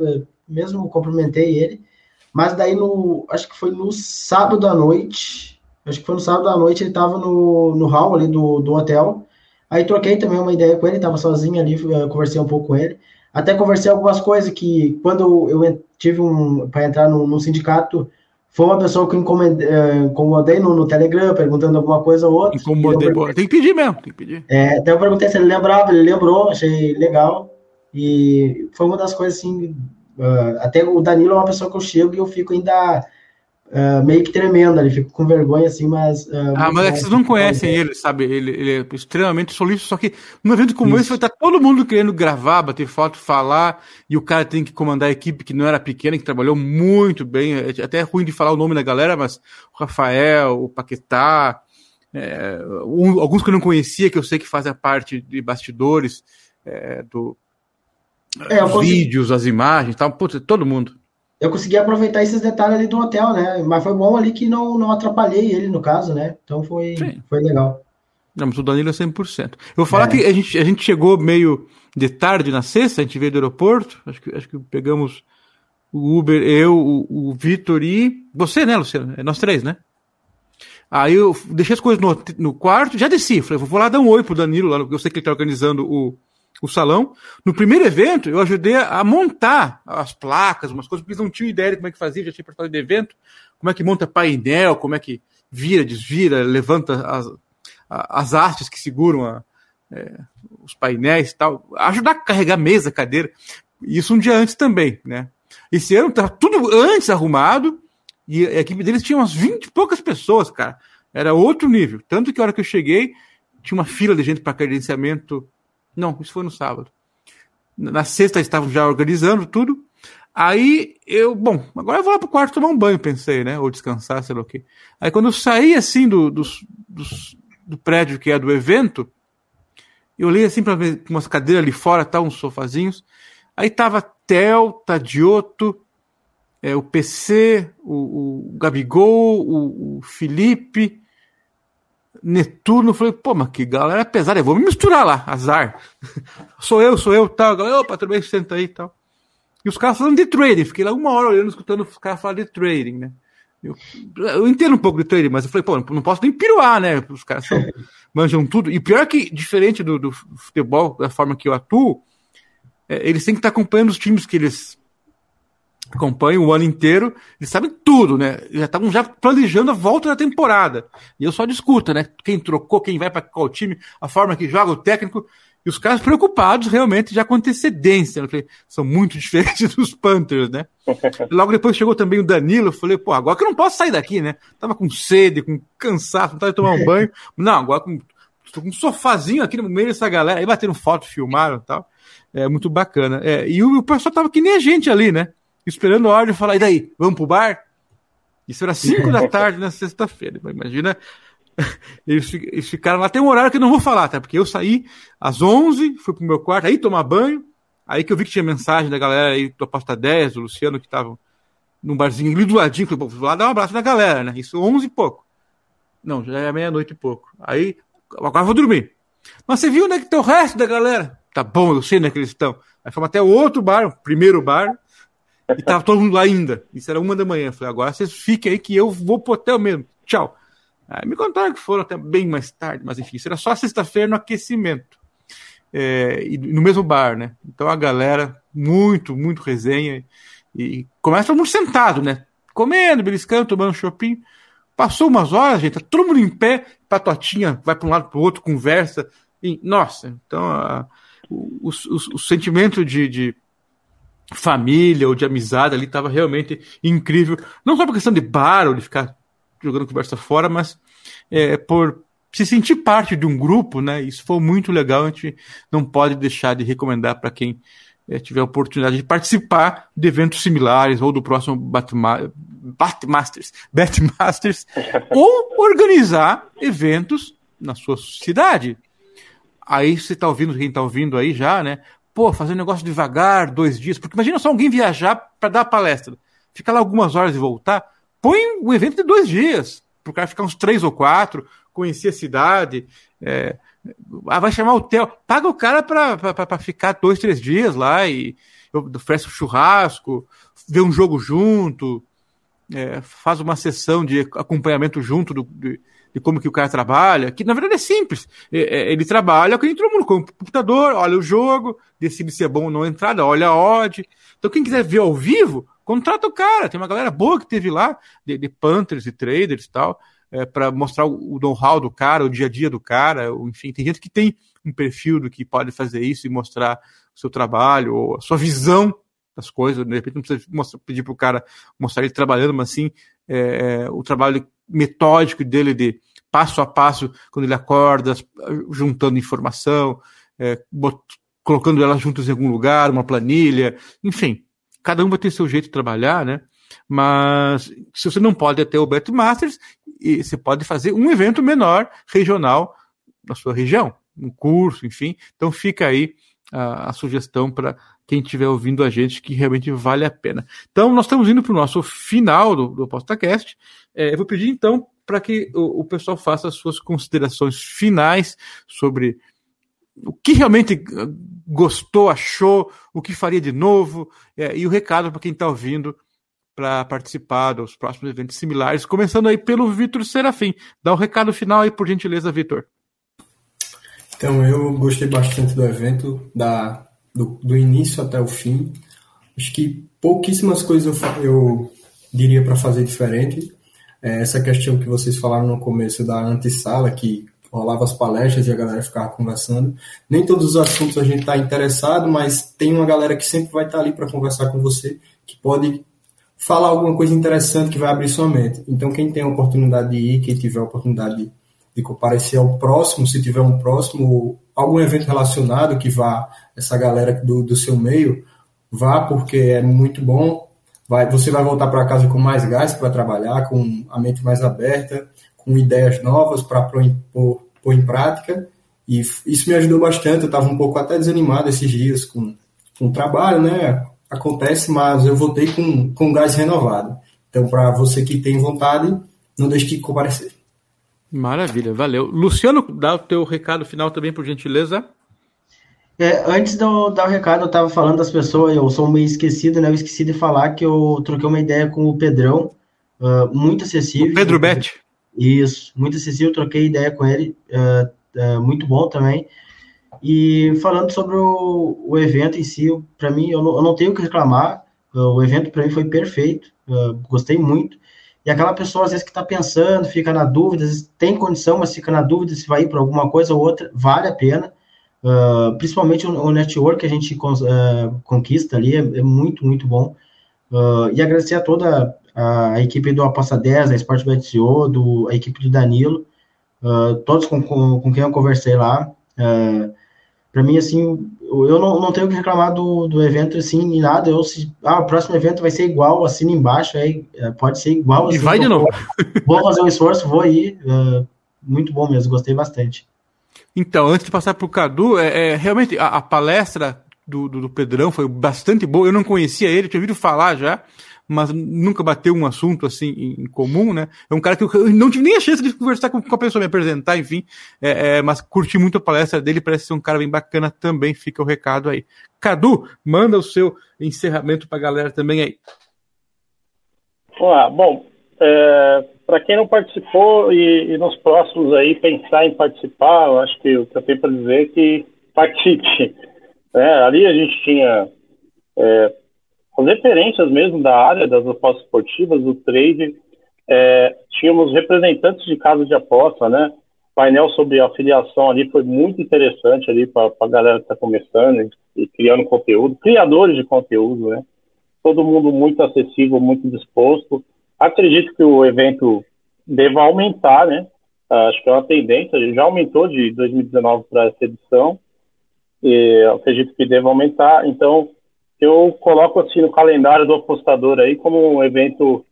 mesmo cumprimentei ele. Mas daí no. Acho que foi no sábado à noite. Acho que foi no sábado à noite, ele tava no, no hall ali do, do hotel. Aí troquei também uma ideia com ele, tava sozinho ali, conversei um pouco com ele. Até conversei algumas coisas que quando eu tive um. para entrar no, no sindicato foi uma pessoa que eu eh, incomodei no, no, Telegram, perguntando alguma coisa ou outra. Incomodei, boa. Tem que pedir mesmo, tem que pedir. É, até eu perguntei se ele lembrava, ele lembrou, achei legal. E foi uma das coisas assim. Uh, até o Danilo é uma pessoa que eu chego e eu fico ainda uh, meio que tremendo ali, fico com vergonha assim, mas. Uh, ah, mas é que vocês não conhecem ele, sabe? Ele, ele é extremamente solícito, só que num evento como Isso. esse vai estar todo mundo querendo gravar, bater foto, falar, e o cara tem que comandar a equipe que não era pequena, que trabalhou muito bem. É até é ruim de falar o nome da galera, mas o Rafael, o Paquetá. É, um, alguns que eu não conhecia, que eu sei que fazem parte de bastidores é, do, é, vídeos, as imagens, tal, putz, todo mundo eu consegui aproveitar esses detalhes ali do hotel, né? Mas foi bom ali que não, não atrapalhei ele, no caso, né? Então foi, foi legal. Não, mas o Danilo é 100%. Eu vou falar é. que a gente, a gente chegou meio de tarde na sexta, a gente veio do aeroporto, acho que, acho que pegamos o Uber, eu, o, o Vitor e você, né, Luciano? É nós três, né? Aí eu deixei as coisas no, no quarto, já desci, falei, vou lá dar um oi pro Danilo, lá, eu sei que ele tá organizando o, o salão. No primeiro evento, eu ajudei a montar as placas, umas coisas, porque eles não tinham ideia de como é que fazia, já tinha participado de evento, como é que monta painel, como é que vira, desvira, levanta as, as hastes que seguram a, é, os painéis e tal. Ajudar a carregar mesa, cadeira. Isso um dia antes também, né? Esse ano tá tudo antes arrumado e a equipe deles tinha umas 20 e poucas pessoas, cara. Era outro nível. Tanto que a hora que eu cheguei, tinha uma fila de gente para credenciamento não, isso foi no sábado. Na sexta estavam já organizando tudo. Aí eu, bom, agora eu vou lá pro quarto tomar um banho, pensei, né? Ou descansar, sei lá o quê. Aí quando eu saí assim do, do, do, do prédio que é do evento, eu olhei assim para ver umas cadeiras ali fora, tá, uns sofazinhos. Aí tava Tel, Tadioto, é, o PC, o, o Gabigol, o, o Felipe, Netuno, falei, pô, mas que galera pesada, eu vou me misturar lá, azar. sou eu, sou eu, tal. Galera, opa, tudo bem, senta aí e tal. E os caras falando de trading, fiquei lá uma hora olhando, escutando os caras falar de trading, né? Eu, eu, entendo um pouco de trading, mas eu falei, pô, não posso nem piruar, né? Os caras são, manjam tudo. E pior que, diferente do, do futebol, da forma que eu atuo, é, eles têm que estar acompanhando os times que eles acompanham o ano inteiro, eles sabem tudo, né? Já estavam já planejando a volta da temporada. E eu só discuto, né? Quem trocou, quem vai para qual time, a forma que joga o técnico. E os caras preocupados realmente já com antecedência. Né? São muito diferentes dos Panthers, né? Logo depois chegou também o Danilo. Eu falei, pô, agora que eu não posso sair daqui, né? Tava com sede, com cansaço, vontade de tomar um banho. Não, agora com, tô com um sofazinho aqui no meio dessa galera. Aí bateram foto, filmaram e tal. É muito bacana. É, e o, o pessoal tava que nem a gente ali, né? Esperando a hora de falar, e daí, vamos pro bar? Isso era 5 da tarde na sexta-feira. Imagina, eles, eles, ficaram lá. Tem um horário que eu não vou falar, tá? Porque eu saí às 11, fui pro meu quarto, aí tomar banho. Aí que eu vi que tinha mensagem da galera aí do Aposta 10, do Luciano, que estavam num barzinho ali do ladinho. Falei, vou lá dar um abraço na galera, né? Isso 11 e pouco. Não, já é meia-noite e pouco. Aí, agora eu vou dormir. Mas você viu onde é que tá o resto da galera? Tá bom, eu sei onde é que eles estão. Aí fomos até o outro bar, o primeiro bar. E tava todo mundo lá ainda. Isso era uma da manhã. Eu falei, agora vocês fiquem aí que eu vou pro hotel mesmo. Tchau. Aí me contaram que foram até bem mais tarde, mas enfim, isso era só sexta-feira no aquecimento. É, e no mesmo bar, né? Então a galera, muito, muito resenha. E começa todo mundo sentado, né? Comendo, beliscando, tomando shopping. Passou umas horas, gente, tá todo mundo em pé, patotinha, vai para um lado para o outro, conversa. E, nossa, então a, o, o, o, o sentimento de, de família ou de amizade ali estava realmente incrível. Não só por questão de bar ou de ficar jogando conversa fora, mas é, por se sentir parte de um grupo, né? Isso foi muito legal. A gente não pode deixar de recomendar para quem é, tiver a oportunidade de participar de eventos similares ou do próximo Batma Batmasters, Batmasters ou organizar eventos na sua cidade. Aí você está ouvindo, quem está ouvindo aí já, né? Pô, fazer um negócio devagar, dois dias, porque imagina só alguém viajar para dar palestra, ficar lá algumas horas e voltar, põe o evento de dois dias, para o cara ficar uns três ou quatro, conhecer a cidade, é, ah, vai chamar hotel, paga o cara para ficar dois, três dias lá e oferece um churrasco, ver um jogo junto, é, faz uma sessão de acompanhamento junto do, de, de, como que o cara trabalha, que na verdade é simples. É, é, ele trabalha com todo mundo com o computador, olha o jogo, decide se é bom ou não entrada, olha a odd. Então quem quiser ver ao vivo, contrata o cara. Tem uma galera boa que teve lá, de, de Panthers e traders e tal, é, para mostrar o, o know-how do cara, o dia a dia do cara. Enfim, tem gente que tem um perfil do que pode fazer isso e mostrar o seu trabalho, ou a sua visão das coisas. De repente não precisa mostrar, pedir para o cara mostrar ele trabalhando, mas sim é, é, o trabalho metódico dele de passo a passo, quando ele acorda, juntando informação, é, colocando elas juntas em algum lugar, uma planilha, enfim. Cada um vai ter seu jeito de trabalhar, né? Mas se você não pode ter o Bet Masters, você pode fazer um evento menor, regional, na sua região, um curso, enfim. Então fica aí a, a sugestão para quem estiver ouvindo a gente que realmente vale a pena. Então, nós estamos indo para o nosso final do, do PostaCast. É, eu vou pedir então para que o, o, pessoal faça as suas considerações finais sobre o que realmente ah, gostou, achou, o que faria de novo, é, e o recado para quem está ouvindo para participar dos próximos eventos similares, começando aí pelo Vitor Serafim. Dá um recado final aí, por gentileza, Vitor. Então, eu gostei bastante do evento, da, do, do início até o fim. Acho que pouquíssimas coisas eu, eu diria para fazer diferente. É, essa questão que vocês falaram no começo da antessala, que rolava as palestras e a galera ficava conversando. Nem todos os assuntos a gente está interessado, mas tem uma galera que sempre vai estar tá ali para conversar com você, que pode falar alguma coisa interessante que vai abrir sua mente. Então, quem tem a oportunidade de ir, quem tiver a oportunidade de de comparecer ao próximo, se tiver um próximo, algum evento relacionado que vá essa galera do, do seu meio, vá porque é muito bom. Vai, você vai voltar para casa com mais gás para trabalhar, com a mente mais aberta, com ideias novas para pôr, pôr em prática. E isso me ajudou bastante. Eu estava um pouco até desanimado esses dias com, com o trabalho, né? Acontece, mas eu voltei com, com gás renovado. Então, para você que tem vontade, não deixe de comparecer. Maravilha, valeu. Luciano, dá o teu recado final também, por gentileza. É, antes de eu dar o recado, eu estava falando das pessoas, eu sou meio esquecido, né? Eu esqueci de falar que eu troquei uma ideia com o Pedrão, uh, muito acessível. O Pedro Bet. Isso, muito acessível, troquei ideia com ele, uh, uh, muito bom também. E falando sobre o, o evento em si, para mim, eu não, eu não, tenho o que reclamar, o evento para mim foi perfeito, gostei muito. E aquela pessoa, às vezes, que está pensando, fica na dúvida, às vezes tem condição, mas fica na dúvida se vai ir para alguma coisa ou outra, vale a pena. Uh, principalmente o, o, network que a gente uh, conquista ali é, é, muito, muito bom. Uh, e agradecer a toda a, a, equipe do Aposta 10, da Sportbet CEO, do, a equipe do Danilo, todos com, com, com, quem eu conversei lá. para mim, assim, eu não, não tenho que reclamar do, do evento assim, em nada. Eu, se, ah, o próximo evento vai ser igual, assina embaixo, aí, é, pode ser igual. Assim, e vai de novo. Vou, vou fazer um esforço, vou ir. Uh, muito bom mesmo, gostei bastante. Então, antes de passar para o Cadu, é, é, realmente a, a palestra do, do, do, Pedrão foi bastante boa. Eu não conhecia ele, tinha ouvido falar já mas nunca bateu um assunto assim em, comum, né? É um cara que eu, não tive nem a chance de conversar com, a pessoa, me apresentar, enfim, é, é, mas curti muito a palestra dele, parece ser um cara bem bacana também, fica o recado aí. Cadu, manda o seu encerramento para a galera também aí. Olá, bom, é, para quem não participou e, e, nos próximos aí pensar em participar, eu acho que eu tenho para dizer é que participe. É, ali a gente tinha é, as referências mesmo da área das apostas esportivas, do trade, é, tínhamos representantes de casas de aposta, né? Painel sobre afiliação ali foi muito interessante ali para a galera que está começando e, e, criando conteúdo, criadores de conteúdo, né? Todo mundo muito acessível, muito disposto. Acredito que o evento deva aumentar, né? Acho que é uma tendência, já aumentou de 2019 para essa edição. E acredito que deva aumentar. Então, eu coloco assim no calendário do apostador aí como um evento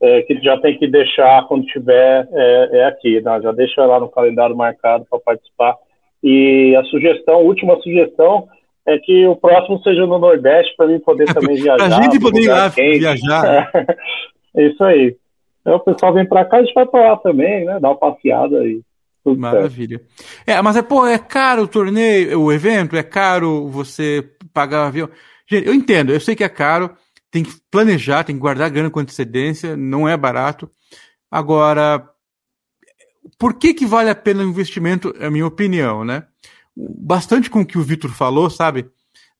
é, que já tem que deixar quando tiver é, é aqui, né? já deixa lá no calendário marcado para participar. E a sugestão, última sugestão, é que o próximo seja no Nordeste para mim poder também viajar. a gente poder ir lá quente. viajar. É, isso aí. Então o pessoal vem para cá, a gente vai para lá também, né? Dar uma passeada aí. Maravilha. Certo. É, mas é, pô, é caro o torneio, o evento, é caro você pagar o avião. Gente, eu entendo, eu sei que é caro, tem que planejar, tem que guardar grana com antecedência, não é barato. Agora, por que que vale a pena o investimento, é a minha opinião, né? Bastante com o que o Vitor falou, sabe?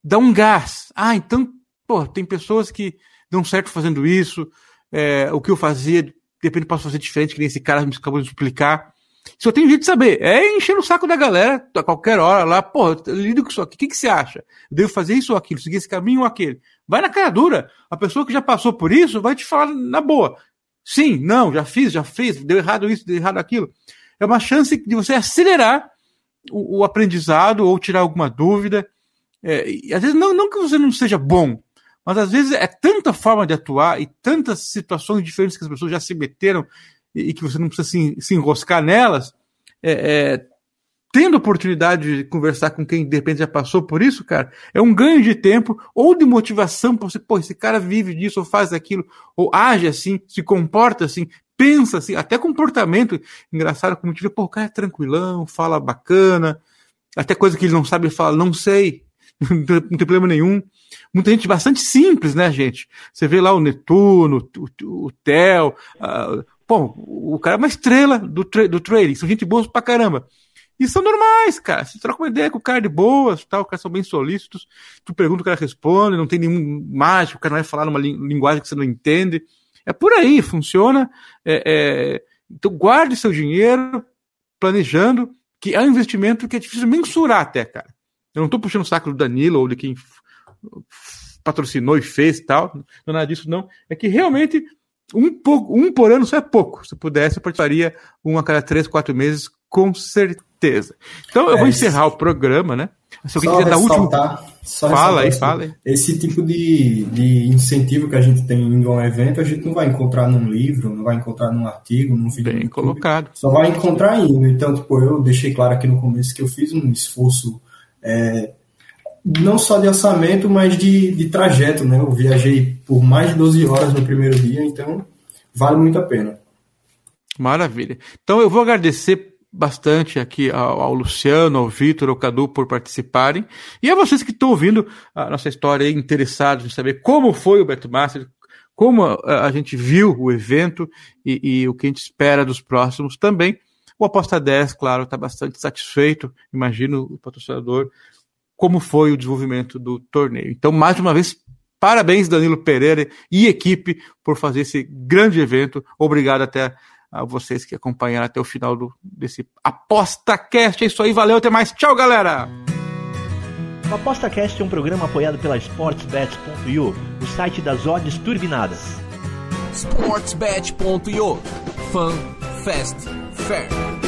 Dá um gás. Ah, então, pô, tem pessoas que dão certo fazendo isso, é, o que eu fazia, de repente posso fazer diferente, que nem esse cara me acabou de explicar. Só tem jeito de saber. É encher o saco da galera a qualquer hora lá. Pô, lido com isso aqui. O que, que você acha? Eu devo fazer isso ou aquilo? Seguir esse caminho ou aquele? Vai na cara dura. A pessoa que já passou por isso vai te falar na boa. Sim, não, já fiz, já fiz, deu errado isso, deu errado aquilo. É uma chance de você acelerar o, o aprendizado ou tirar alguma dúvida. É, e às vezes, não, não que você não seja bom, mas às vezes é tanta forma de atuar e tantas situações diferentes que as pessoas já se meteram e, que você não precisa se, se enroscar nelas. É, é, tendo oportunidade de conversar com quem de repente já passou por isso, cara, é um ganho de tempo ou de motivação para você, pô, esse cara vive disso, ou faz aquilo, ou age assim, se comporta assim, pensa assim, até comportamento engraçado, como vê, pô, o cara é tranquilão, fala bacana, até coisa que ele não sabe, ele fala, não sei, não tem problema nenhum. Muita gente bastante simples, né, gente? Você vê lá o Netuno, o, o Theo, pô, o cara é uma estrela do, tra do trading, são gente boa pra caramba. E são normais, cara. Você troca uma ideia com o cara de boas, tal, os caras são bem solícitos, tu pergunta, o cara responde, não tem nenhum mágico, o cara não vai falar numa linguagem que você não entende. É por aí, funciona. É, é... Então guarde seu dinheiro, planejando, que é um investimento que é difícil mensurar até, cara. Eu não estou puxando o saco do Danilo ou de quem patrocinou e fez tal, não é nada disso, não. É que realmente um, pouco, um por ano só é pouco. Se pudesse, eu participaria um a cada três, quatro meses, com certeza. Então, eu é vou encerrar o programa, né? Se alguém quiser dar último. fala aí, fala aí. Esse tipo de, de incentivo que a gente tem em um evento, a gente não vai encontrar num livro, não vai encontrar num artigo, num vídeo. Bem colocado. Só vai encontrar indo. Então, tipo, eu deixei claro aqui no começo que eu fiz um esforço. É, não só de orçamento, mas de, de trajeto, né? Eu viajei por mais de 12 horas no primeiro dia, então vale muito a pena. Maravilha. Então eu vou agradecer bastante aqui ao, ao Luciano, ao Vitor, ao Cadu por participarem. E a vocês que estão ouvindo a nossa história aí, interessados em saber como foi o Beto Master, como a, a gente viu o evento e, e, o que a gente espera dos próximos também. O Aposta 10, claro, está bastante satisfeito, imagino o patrocinador, como foi o desenvolvimento do torneio. Então, mais uma vez, parabéns, Danilo Pereira e equipe, por fazer esse grande evento. Obrigado até a vocês que acompanharam até o final do, desse ApostaCast. É isso aí, valeu, até mais. Tchau, galera! O ApostaCast é um programa apoiado pela SportsBet.io, o site das odds turbinadas. SportsBet.io Fun, Fast, Fair.